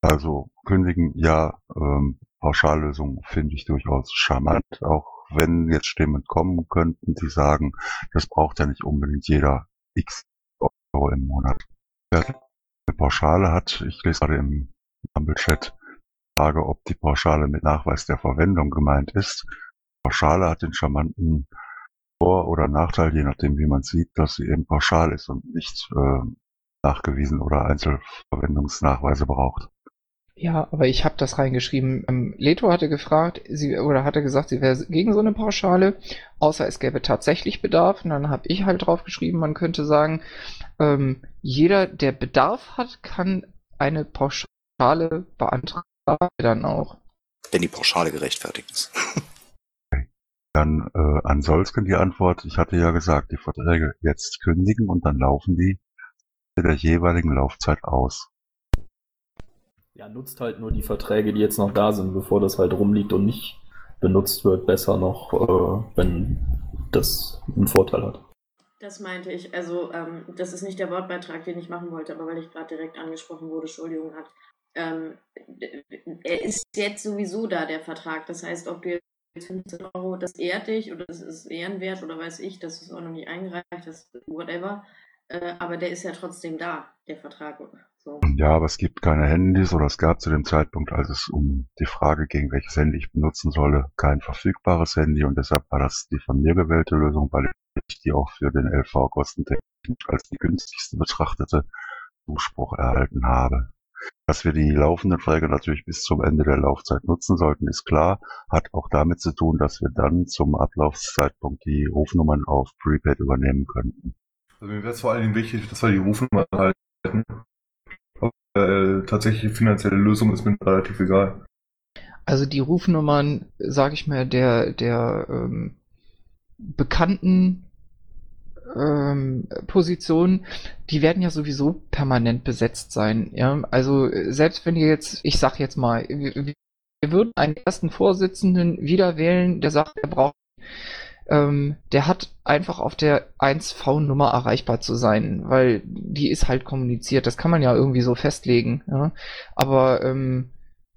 Also kündigen, ja, ähm, Pauschallösung finde ich durchaus charmant, auch wenn jetzt Stimmen kommen könnten, die sagen, das braucht ja nicht unbedingt jeder x Euro im Monat. Wer eine Pauschale hat, ich lese gerade im Rumble-Chat, Frage, ob die Pauschale mit Nachweis der Verwendung gemeint ist. Pauschale hat den charmanten Vor- oder Nachteil, je nachdem wie man sieht, dass sie eben pauschal ist und nicht äh, nachgewiesen oder Einzelverwendungsnachweise braucht. Ja, aber ich habe das reingeschrieben. Ähm, Leto hatte gefragt, sie oder hatte gesagt, sie wäre gegen so eine Pauschale, außer es gäbe tatsächlich Bedarf. Und dann habe ich halt drauf geschrieben, man könnte sagen, ähm, jeder, der Bedarf hat, kann eine Pauschale beantragen, dann auch. Wenn die Pauschale gerechtfertigt ist. Dann äh, an Solsken die Antwort, ich hatte ja gesagt, die Verträge jetzt kündigen und dann laufen die der jeweiligen Laufzeit aus. Ja, nutzt halt nur die Verträge, die jetzt noch da sind, bevor das halt rumliegt und nicht benutzt wird, besser noch, äh, wenn das einen Vorteil hat. Das meinte ich. Also, ähm, das ist nicht der Wortbeitrag, den ich machen wollte, aber weil ich gerade direkt angesprochen wurde, Entschuldigung hat. Ähm, er ist jetzt sowieso da, der Vertrag. Das heißt, ob du jetzt 15 Euro, das ehrt dich oder das ist ehrenwert oder weiß ich, das ist auch noch nicht eingereicht, das whatever. Äh, aber der ist ja trotzdem da, der Vertrag. So. Ja, aber es gibt keine Handys oder es gab zu dem Zeitpunkt, als es um die Frage ging, welches Handy ich benutzen solle, kein verfügbares Handy und deshalb war das die von mir gewählte Lösung, weil ich die auch für den LV kostentechnisch als die günstigste betrachtete Zuspruch erhalten habe. Dass wir die laufenden Verträge natürlich bis zum Ende der Laufzeit nutzen sollten, ist klar, hat auch damit zu tun, dass wir dann zum Ablaufzeitpunkt die Rufnummern auf Prepaid übernehmen könnten. Also mir wäre es vor allen Dingen wichtig, dass wir die Rufnummer halten. Äh, tatsächlich finanzielle Lösung ist mir relativ egal. Also die Rufnummern, sage ich mal, der, der ähm, bekannten ähm, Positionen, die werden ja sowieso permanent besetzt sein. Ja? Also selbst wenn ihr jetzt, ich sag jetzt mal, wir, wir würden einen ersten Vorsitzenden wieder wählen, der sagt, er braucht ähm, der hat einfach auf der 1V-Nummer erreichbar zu sein, weil die ist halt kommuniziert. Das kann man ja irgendwie so festlegen. Ja? Aber ähm,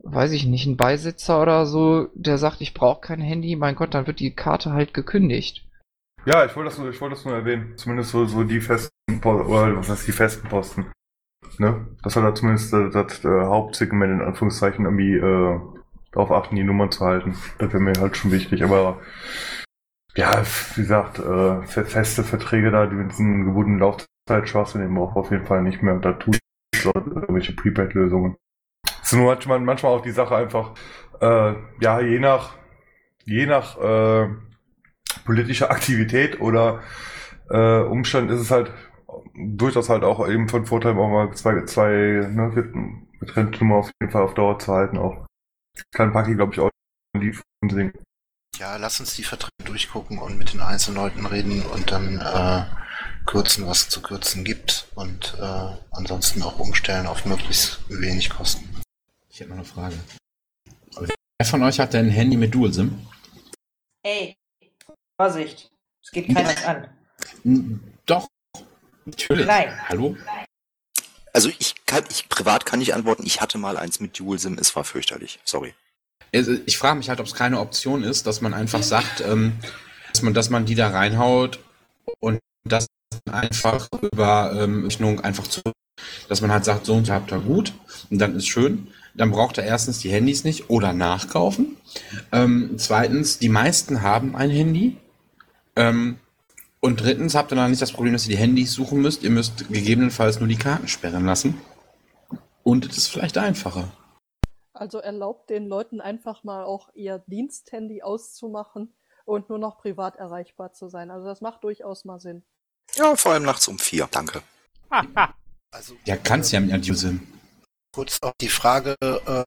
weiß ich nicht, ein Beisitzer oder so, der sagt, ich brauche kein Handy, mein Gott, dann wird die Karte halt gekündigt. Ja, ich wollte das nur, ich wollte das nur erwähnen. Zumindest so, so die festen Posten, was heißt die festen Posten. Ne? Das soll da zumindest äh, das, das äh, Hauptsegment in Anführungszeichen irgendwie äh, darauf achten, die Nummern zu halten. Das wäre mir halt schon wichtig, aber ja, wie gesagt, äh, feste Verträge da, die mit diesen gebundenen Laufzeitschwachsinn eben auch auf jeden Fall nicht mehr. Da tut irgendwelche Prepaid-Lösungen. Es ist nur manchmal, manchmal auch die Sache einfach, äh, ja, je nach, je nach äh, politischer Aktivität oder äh, Umstand ist es halt durchaus halt auch eben von Vorteil, auch mal zwei, zwei ne, getrennte Nummer auf jeden Fall auf Dauer zu halten. Auch kann Paki, glaube ich, auch die singen. Ja, lass uns die Verträge durchgucken und mit den einzelnen Leuten reden und dann äh, kürzen, was zu kürzen gibt und äh, ansonsten auch umstellen auf möglichst wenig Kosten. Ich hätte noch eine Frage. Wer von euch hat denn ein Handy mit Dual-SIM? Ey, Vorsicht, es geht keiner an. Doch, natürlich. Nein. Hallo? Also ich kann, ich privat kann ich antworten, ich hatte mal eins mit Dual SIM, es war fürchterlich. Sorry. Ich frage mich halt, ob es keine Option ist, dass man einfach sagt, ähm, dass man, dass man die da reinhaut und das einfach über ähm, Rechnung einfach zurück, dass man halt sagt, so und so habt ihr gut und dann ist schön. Dann braucht er erstens die Handys nicht oder nachkaufen. Ähm, zweitens, die meisten haben ein Handy. Ähm, Und drittens habt ihr dann nicht das Problem, dass ihr die Handys suchen müsst. Ihr müsst gegebenenfalls nur die Karten sperren lassen. Und es ist vielleicht einfacher. Also erlaubt den Leuten einfach mal auch ihr Diensthandy auszumachen und nur noch privat erreichbar zu sein. Also das macht durchaus mal Sinn. Ja, vor allem nachts um vier. Danke. Also, Ja, kannst ja mit einer Dusim. kurz auf die Frage, äh,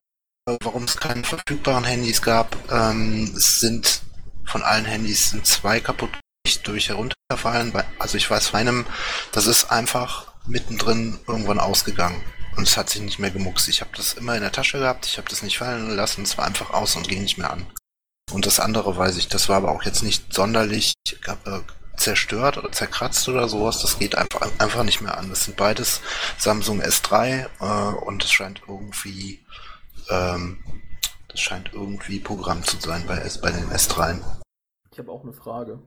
warum es keine verfügbaren Handys gab. Ähm, es sind von allen Handys sind zwei kaputt durch herunterfallen. Also ich weiß von einem, das ist einfach mittendrin irgendwann ausgegangen. Und es hat sich nicht mehr gemuckst. Ich habe das immer in der Tasche gehabt, ich habe das nicht fallen lassen, es war einfach aus und ging nicht mehr an. Und das andere weiß ich, das war aber auch jetzt nicht sonderlich äh, zerstört oder zerkratzt oder sowas. Das geht einfach, einfach nicht mehr an. Das sind beides Samsung S3 äh, und es scheint irgendwie ähm, das scheint irgendwie Programm zu sein bei, bei den S3. Ich habe auch eine Frage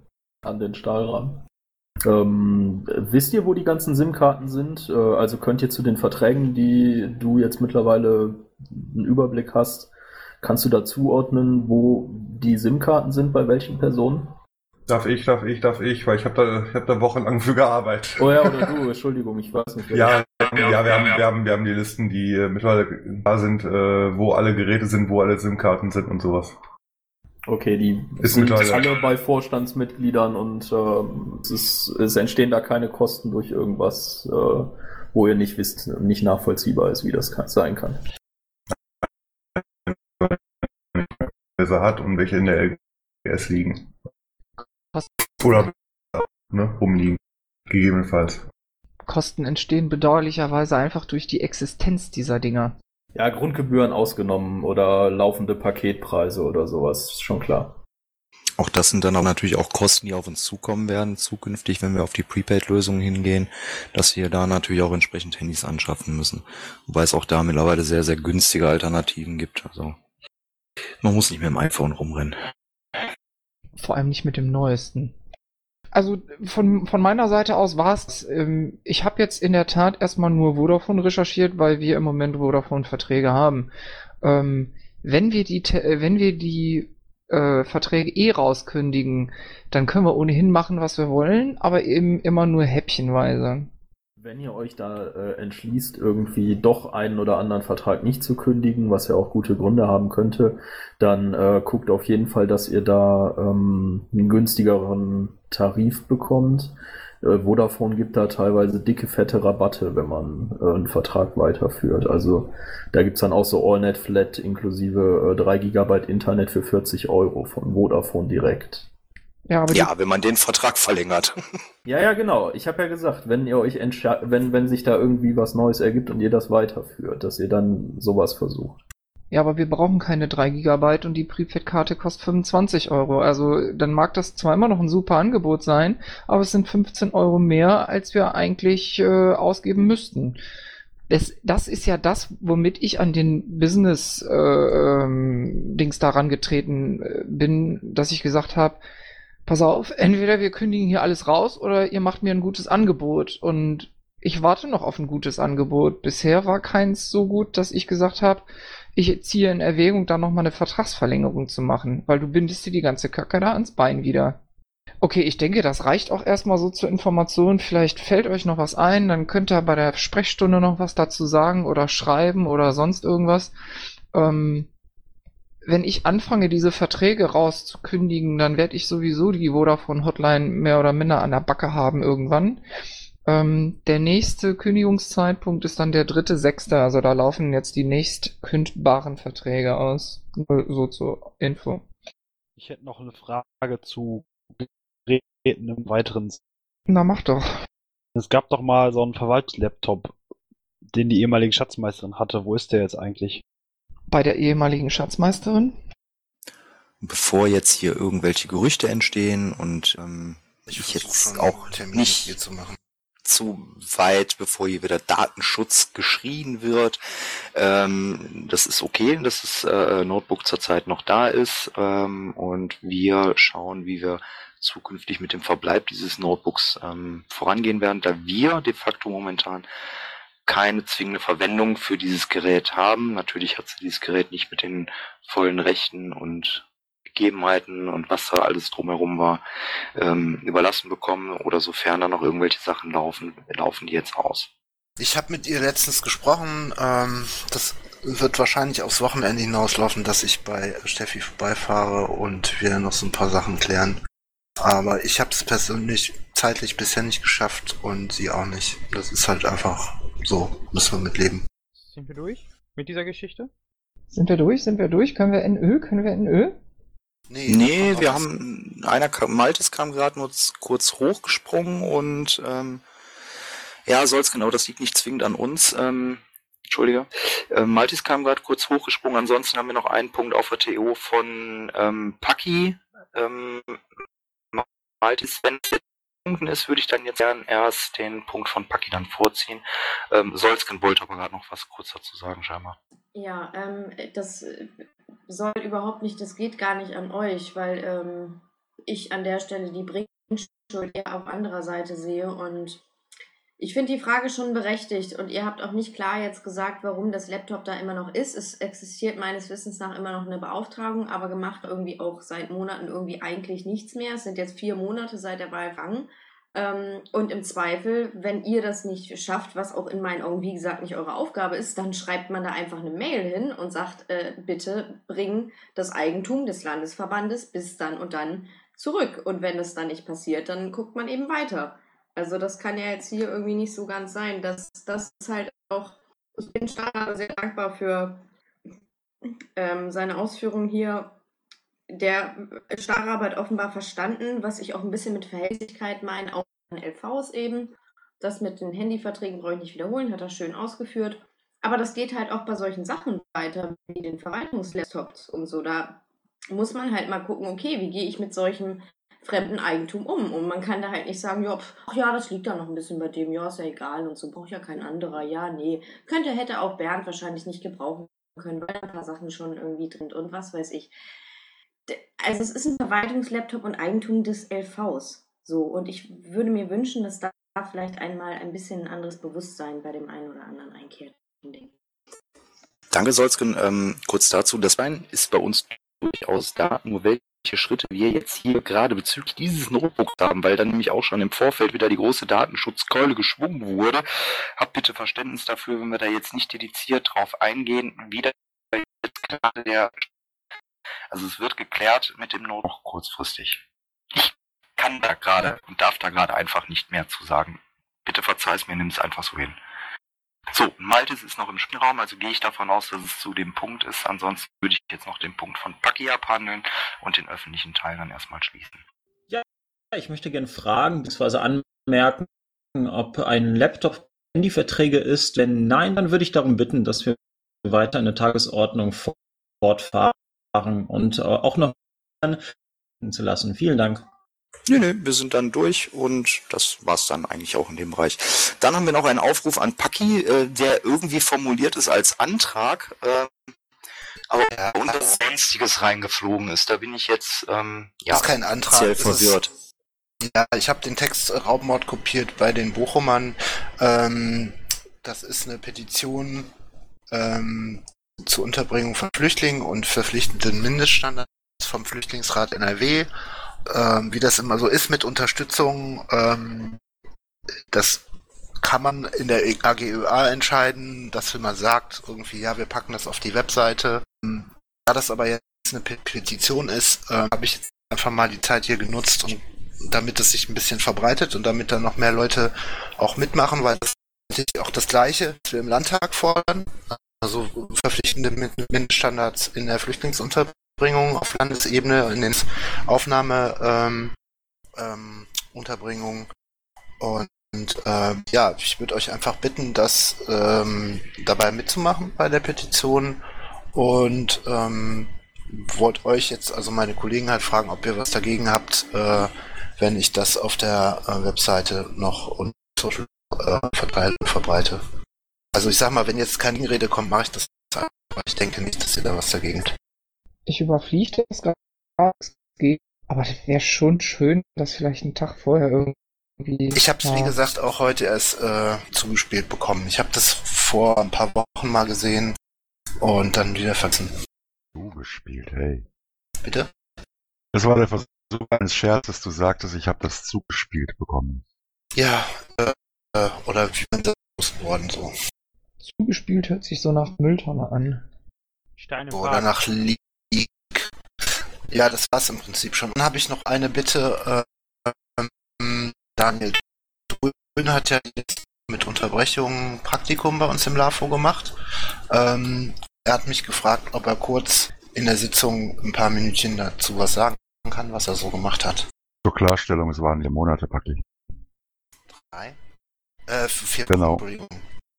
an den Stahlrahmen. Ähm, wisst ihr, wo die ganzen SIM-Karten sind? Äh, also könnt ihr zu den Verträgen, die du jetzt mittlerweile einen Überblick hast, kannst du da zuordnen, wo die SIM-Karten sind, bei welchen Personen? Darf ich, darf ich, darf ich, weil ich habe da, ich hab da wochenlang für gearbeitet. Oh ja, oder du, Entschuldigung, ich weiß nicht. Ja, das- ja, wir haben, wir haben, wir haben die Listen, die äh, mittlerweile da sind, äh, wo alle Geräte sind, wo alle SIM-Karten sind und sowas. Okay, die Ist sind mittlerweile- alle bei Vorstandsmitgliedern und ähm, es, ist, es entstehen da keine Kosten durch irgendwas, äh, wo ihr nicht wisst, nicht nachvollziehbar ist, wie das kann, sein kann. Wer hat und welche in der LGS liegen. Oder ne, rumliegen. Gegebenenfalls. Kosten entstehen bedauerlicherweise einfach durch die Existenz dieser Dinger. Ja, Grundgebühren ausgenommen oder laufende Paketpreise oder sowas, ist schon klar. Auch das sind dann auch natürlich auch Kosten, die auf uns zukommen werden zukünftig, wenn wir auf die Prepaid-Lösungen hingehen, dass wir da natürlich auch entsprechend Handys anschaffen müssen. Wobei es auch da mittlerweile sehr, sehr günstige Alternativen gibt. Also man muss nicht mit dem iPhone rumrennen. Vor allem nicht mit dem neuesten. Also von, von meiner Seite aus war es, ähm, ich habe jetzt in der Tat erstmal nur Vodafone recherchiert, weil wir im Moment Vodafone-Verträge haben. Ähm, wenn wir die, äh, wenn wir die äh, Verträge eh rauskündigen, dann können wir ohnehin machen, was wir wollen, aber eben immer nur häppchenweise. Wenn ihr euch da äh, entschließt, irgendwie doch einen oder anderen Vertrag nicht zu kündigen, was ja auch gute Gründe haben könnte, dann äh, guckt auf jeden Fall, dass ihr da ähm, einen günstigeren Tarif bekommt. Äh, Vodafone gibt da teilweise dicke, fette Rabatte, wenn man äh, einen Vertrag weiterführt. Also da gibt's dann auch so AllNet Flat inklusive äh, 3 GB Internet für 40 Euro von Vodafone direkt. Ja, aber Ja, wenn man den Vertrag verlängert. Ja, ja, genau. Ich habe ja gesagt, wenn ihr euch wenn wenn sich da irgendwie was Neues ergibt und ihr das weiterführt, dass ihr dann sowas versucht. Ja, aber wir brauchen keine 3 Gigabyte und die Prepaid-Karte kostet 25 Euro. Also dann mag das zwar immer noch ein super Angebot sein, aber es sind 15 Euro mehr, als wir eigentlich äh, ausgeben müssten. Das, das ist ja das, womit ich an den Business äh, ähm, Dings daran getreten äh, bin, dass ich gesagt habe, pass auf, entweder wir kündigen hier alles raus oder ihr macht mir ein gutes Angebot. Und ich warte noch auf ein gutes Angebot. Bisher war keins so gut, dass ich gesagt habe, ich ziehe in Erwägung, da nochmal eine Vertragsverlängerung zu machen, weil du bindest dir die ganze Kacke da ans Bein wieder. Okay, ich denke, das reicht auch erstmal so zur Information. Vielleicht fällt euch noch was ein, dann könnt ihr bei der Sprechstunde noch was dazu sagen oder schreiben oder sonst irgendwas. Ähm, wenn ich anfange, diese Verträge rauszukündigen, dann werde ich sowieso die Vodafone Hotline mehr oder minder an der Backe haben irgendwann. Ähm, der nächste Kündigungszeitpunkt ist dann der dritte sechste, also da laufen jetzt die nächst kündbaren Verträge aus. So zur Info. Ich hätte noch eine Frage zu Geräten im weiteren. Na, mach doch. Es gab doch mal so einen Verwaltungslaptop, den die ehemalige Schatzmeisterin hatte. Wo ist der jetzt eigentlich? Bei der ehemaligen Schatzmeisterin? Bevor jetzt hier irgendwelche Gerüchte entstehen und ähm, ich, versuch jetzt schon, auch Termine nicht hier zu machen. zu weit, bevor hier wieder Datenschutz geschrien wird. Ähm, das ist okay, dass das äh, Notebook zurzeit noch da ist ähm, und wir schauen, wie wir zukünftig mit dem Verbleib dieses Notebooks ähm, vorangehen werden, da wir de facto momentan keine zwingende Verwendung für dieses Gerät haben. Natürlich hat sie dieses Gerät nicht mit den vollen Rechten und Gegebenheiten und was da alles drumherum war, ähm, überlassen bekommen oder sofern da noch irgendwelche Sachen laufen, laufen die jetzt aus. Ich habe mit ihr letztens gesprochen. Ähm, das wird wahrscheinlich aufs Wochenende hinauslaufen, dass ich bei Steffi vorbeifahre und wir noch so ein paar Sachen klären. Aber ich habe es persönlich zeitlich bisher nicht geschafft und sie auch nicht. Das ist halt einfach so, müssen wir mit leben. Sind wir durch mit dieser Geschichte? Sind wir durch? Sind wir durch? Können wir in Ö? Können wir in Ö? Nee, nee wir haben, einer, kam- Maltes kam gerade nur kurz hochgesprungen und ähm, ja, soll's genau, das liegt nicht zwingend an uns. Ähm, Entschuldige. Ähm, Maltis kam gerade kurz hochgesprungen, ansonsten haben wir noch einen Punkt auf der TO von ähm, Paki. Ähm, Maltis, wenn es ist, würde ich dann jetzt gern erst den Punkt von Paki dann vorziehen. Ähm, Solsken wollte aber gerade noch was kurz dazu sagen, scheinbar. Ja, ähm, das soll überhaupt nicht, das geht gar nicht an euch, weil ähm, ich an der Stelle die Bringschuld eher auf anderer Seite sehe und ich finde die Frage schon berechtigt und ihr habt auch nicht klar jetzt gesagt, warum das Laptop da immer noch ist. Es existiert meines Wissens nach immer noch eine Beauftragung, aber gemacht irgendwie auch seit Monaten irgendwie eigentlich nichts mehr. Es sind jetzt vier Monate seit der Wahl vergangen. Ähm, und im Zweifel, wenn ihr das nicht schafft, was auch in meinen Augen, wie gesagt, nicht eure Aufgabe ist, dann schreibt man da einfach eine Mail hin und sagt, äh, bitte bring das Eigentum des Landesverbandes bis dann und dann zurück. Und wenn das dann nicht passiert, dann guckt man eben weiter. Also das kann ja jetzt hier irgendwie nicht so ganz sein. Das, das ist halt auch, ich bin Stara sehr dankbar für ähm, seine Ausführungen hier. Der Stara hat offenbar verstanden, was ich auch ein bisschen mit Verhältnismäßigkeit meine, auch an LVs eben. Das mit den Handyverträgen brauche ich nicht wiederholen, hat er schön ausgeführt. Aber das geht halt auch bei solchen Sachen weiter, wie den Verwaltungslaptops und so. Da muss man halt mal gucken, okay, wie gehe ich mit solchem fremden Eigentum um? Und man kann da halt nicht sagen, ja, pf, ach ja, das liegt da noch ein bisschen bei dem, ja, ist ja egal und so, braucht ja kein anderer. Ja, nee. Könnte, hätte auch Bernd wahrscheinlich nicht gebrauchen können, weil ein paar Sachen schon irgendwie drin und was weiß ich. Also es ist ein Verwaltungslaptop und Eigentum des LVs. So, und ich würde mir wünschen, dass da vielleicht einmal ein bisschen ein anderes Bewusstsein bei dem einen oder anderen einkehrt. Danke, Solsken. Ähm, kurz dazu, das Bein ist bei uns durchaus da, nur welche Schritte wir jetzt hier gerade bezüglich dieses Notebooks haben, weil dann nämlich auch schon im Vorfeld wieder die große Datenschutzkeule geschwungen wurde. Habt bitte Verständnis dafür, wenn wir da jetzt nicht dediziert drauf eingehen, wie da jetzt gerade der also es wird geklärt mit dem Notebook kurzfristig. Ich kann da gerade und darf da gerade einfach nicht mehr zu sagen. Bitte verzeih's mir, nimm es einfach so hin. So, Maltes ist noch im Spielraum, also gehe ich davon aus, dass es zu dem Punkt ist. Ansonsten würde ich jetzt noch den Punkt von Paki abhandeln und den öffentlichen Teil dann erstmal schließen. Ja, ich möchte gerne fragen bzw. anmerken, ob ein Laptop Handyverträge ist. Wenn nein, dann würde ich darum bitten, dass wir weiter in der Tagesordnung fortfahren und äh, auch noch zu lassen. Vielen Dank. Nö, nö, wir sind dann durch und das war's dann eigentlich auch in dem Bereich. Dann haben wir noch einen Aufruf an Paki, äh, der irgendwie formuliert ist als Antrag, äh, aber unter Sonstiges reingeflogen ist. Da bin ich jetzt ähm, ja, Das ist kein Antrag, sehr es ist- verwirrt. Ja, ich habe den Text äh, Raubmord kopiert bei den Bochumern. Ähm, das ist eine Petition ähm, zur Unterbringung von Flüchtlingen und verpflichtenden Mindeststandards vom Flüchtlingsrat NRW. Ähm, wie das immer so ist mit Unterstützung, ähm, das kann man in der AGÖA entscheiden, dass wenn man sagt, irgendwie, ja, wir packen das auf die Webseite. Ähm, Da das aber jetzt eine Pe- Petition ist, äh, habe ich jetzt einfach mal die Zeit hier genutzt, und damit es sich ein bisschen verbreitet und damit dann noch mehr Leute auch mitmachen, weil das ist auch das Gleiche, was wir im Landtag fordern. Also verpflichtende Min- Mindeststandards in der Flüchtlingsunterbringung auf Landesebene, in den Aufnahme ähm, ähm. Und ähm, ja, ich würde euch einfach bitten, das ähm, dabei mitzumachen bei der Petition und ähm, wollte euch jetzt, also meine Kollegen halt fragen, ob ihr was dagegen habt, äh, wenn ich das auf der äh, Webseite noch und Social äh, verteile und verbreite. Also ich sag mal, wenn jetzt keine Rede kommt, mache ich das einfach. Ich denke nicht, dass ihr da was dagegen habt. Ich überfliege das gerade, aber das wäre schon schön, das vielleicht einen Tag vorher irgendwie. Ich habe es, wie gesagt, auch heute erst äh, zugespielt bekommen. Ich habe das vor ein paar Wochen mal gesehen und dann wieder vergessen. Zugespielt, hey. Bitte? Das war der Versuch eines Scherzes. Du sagtest, ich habe das zugespielt bekommen. Ja, äh, äh, oder wie man das worden so. Zugespielt hört sich so nach Mülltonne an. Steine Oder nach Leak. Ja, das war's im Prinzip schon. Dann habe ich noch eine Bitte. Äh, ähm, Daniel Grün hat ja jetzt mit Unterbrechung Praktikum bei uns im LAFO gemacht. Ähm, er hat mich gefragt, ob er kurz in der Sitzung ein paar Minütchen dazu was sagen kann, was er so gemacht hat. Zur Klarstellung, es waren vier Monate, Paki. Drei? Äh, vier Genau.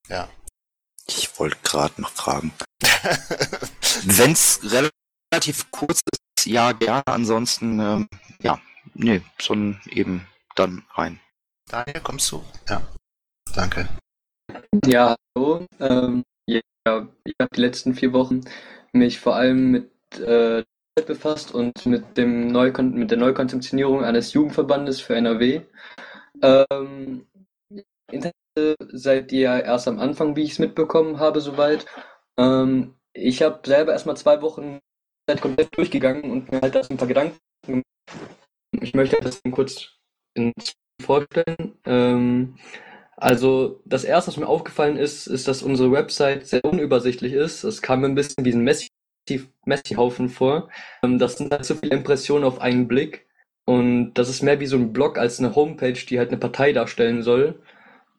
Ja. Ich wollte gerade noch fragen. Wenn es relativ kurz ist, ja, gerne. Ansonsten, ähm, ja, nee, sondern eben dann rein. Daniel, kommst du? Ja. Danke. Ja, hallo. Ähm, ja, ich habe die letzten vier Wochen mich vor allem mit äh, befasst und mit dem Neukon mit der Neukonzeptionierung eines Jugendverbandes für NRW. Ähm, Interesse seid ihr erst am Anfang, wie ich es mitbekommen habe, soweit. Ähm, ich habe selber erstmal zwei Wochen Zeit komplett durchgegangen und mir halt das ein paar Gedanken gemacht. Ich möchte das kurz vorstellen. Ähm, also das erste, was mir aufgefallen ist, ist, dass unsere Website sehr unübersichtlich ist. Es kam mir ein bisschen wie ein Messi Messi-Haufen vor. Ähm, das sind halt so viele Impressionen auf einen Blick. Und das ist mehr wie so ein Blog als eine Homepage, die halt eine Partei darstellen soll.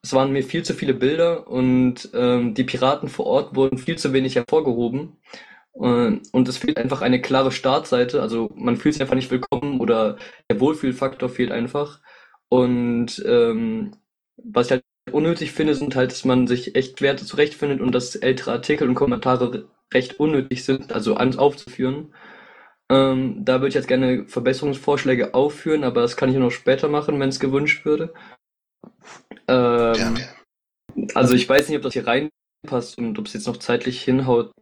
Es waren mir viel zu viele Bilder und ähm, die Piraten vor Ort wurden viel zu wenig hervorgehoben. Und, und es fehlt einfach eine klare Startseite. Also man fühlt sich einfach nicht willkommen oder der Wohlfühlfaktor fehlt einfach. Und ähm, was ich halt unnötig finde, sind halt, dass man sich echt Werte zurechtfindet und dass ältere Artikel und Kommentare recht unnötig sind, also alles aufzuführen. Ähm, da würde ich jetzt gerne Verbesserungsvorschläge aufführen, aber das kann ich noch später machen, wenn es gewünscht würde. Ähm, also ich weiß nicht, ob das hier reinpasst und ob es jetzt noch zeitlich hinhaut.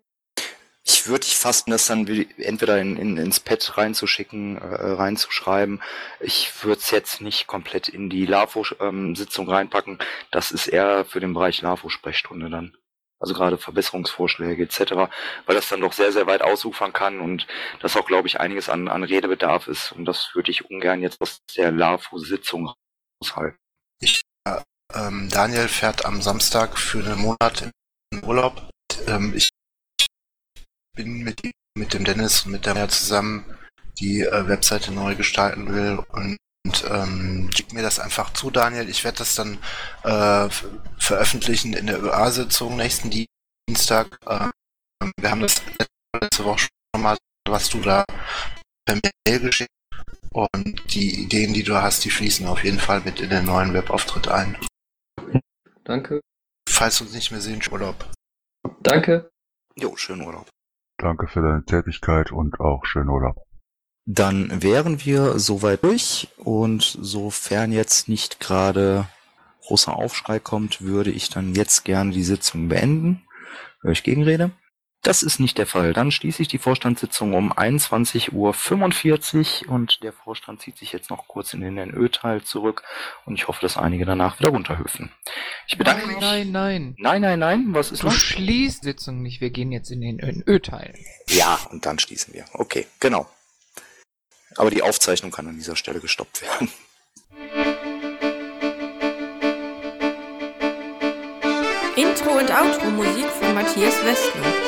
Ich würde dich fasten, das dann entweder in, in, ins Pad reinzuschicken, äh, reinzuschreiben. Ich würde es jetzt nicht komplett in die LAFO-Sitzung reinpacken. Das ist eher für den Bereich LAFO-Sprechstunde dann. Also gerade Verbesserungsvorschläge etc., weil das dann doch sehr, sehr weit ausufern kann und das auch, glaube ich, einiges an, an Redebedarf ist. Und das würde ich ungern jetzt aus der LAFO-Sitzung raushalten. Ich, äh, ähm, Daniel fährt am Samstag für einen Monat in Urlaub. Ähm, ich bin mit, mit dem Dennis und mit der Maya zusammen die äh, Webseite neu gestalten will und, und ähm, schick mir das einfach zu, Daniel. Ich werde das dann äh, veröffentlichen in der ÖA-Sitzung nächsten Dienstag. Ähm, wir haben das letzte Woche schon mal, was du da per Mail geschickt und die Ideen, die du hast, die fließen auf jeden Fall mit in den neuen Webauftritt ein. Danke. Falls wir uns nicht mehr sehen, Urlaub. Danke. Jo, schönen Urlaub. Danke für deine Tätigkeit und auch schönen Urlaub. Dann wären wir soweit durch und sofern jetzt nicht gerade großer Aufschrei kommt, würde ich dann jetzt gerne die Sitzung beenden. Höre ich Gegenrede? Das ist nicht der Fall. Dann schließe ich die Vorstandssitzung um 21.45 Uhr und der Vorstand zieht sich jetzt noch kurz in den NÖ-Teil zurück und ich hoffe, dass einige danach wieder runterhüpfen. Ich bedanke nein, mich. Nein, nein. Nein, nein, nein. Was ist Du noch? schließt Sitzung nicht. Wir gehen jetzt in den Ö-Teil. Ja, und dann schließen wir. Okay, genau. Aber die Aufzeichnung kann an dieser Stelle gestoppt werden. Intro und Outro Musik von Matthias Westner.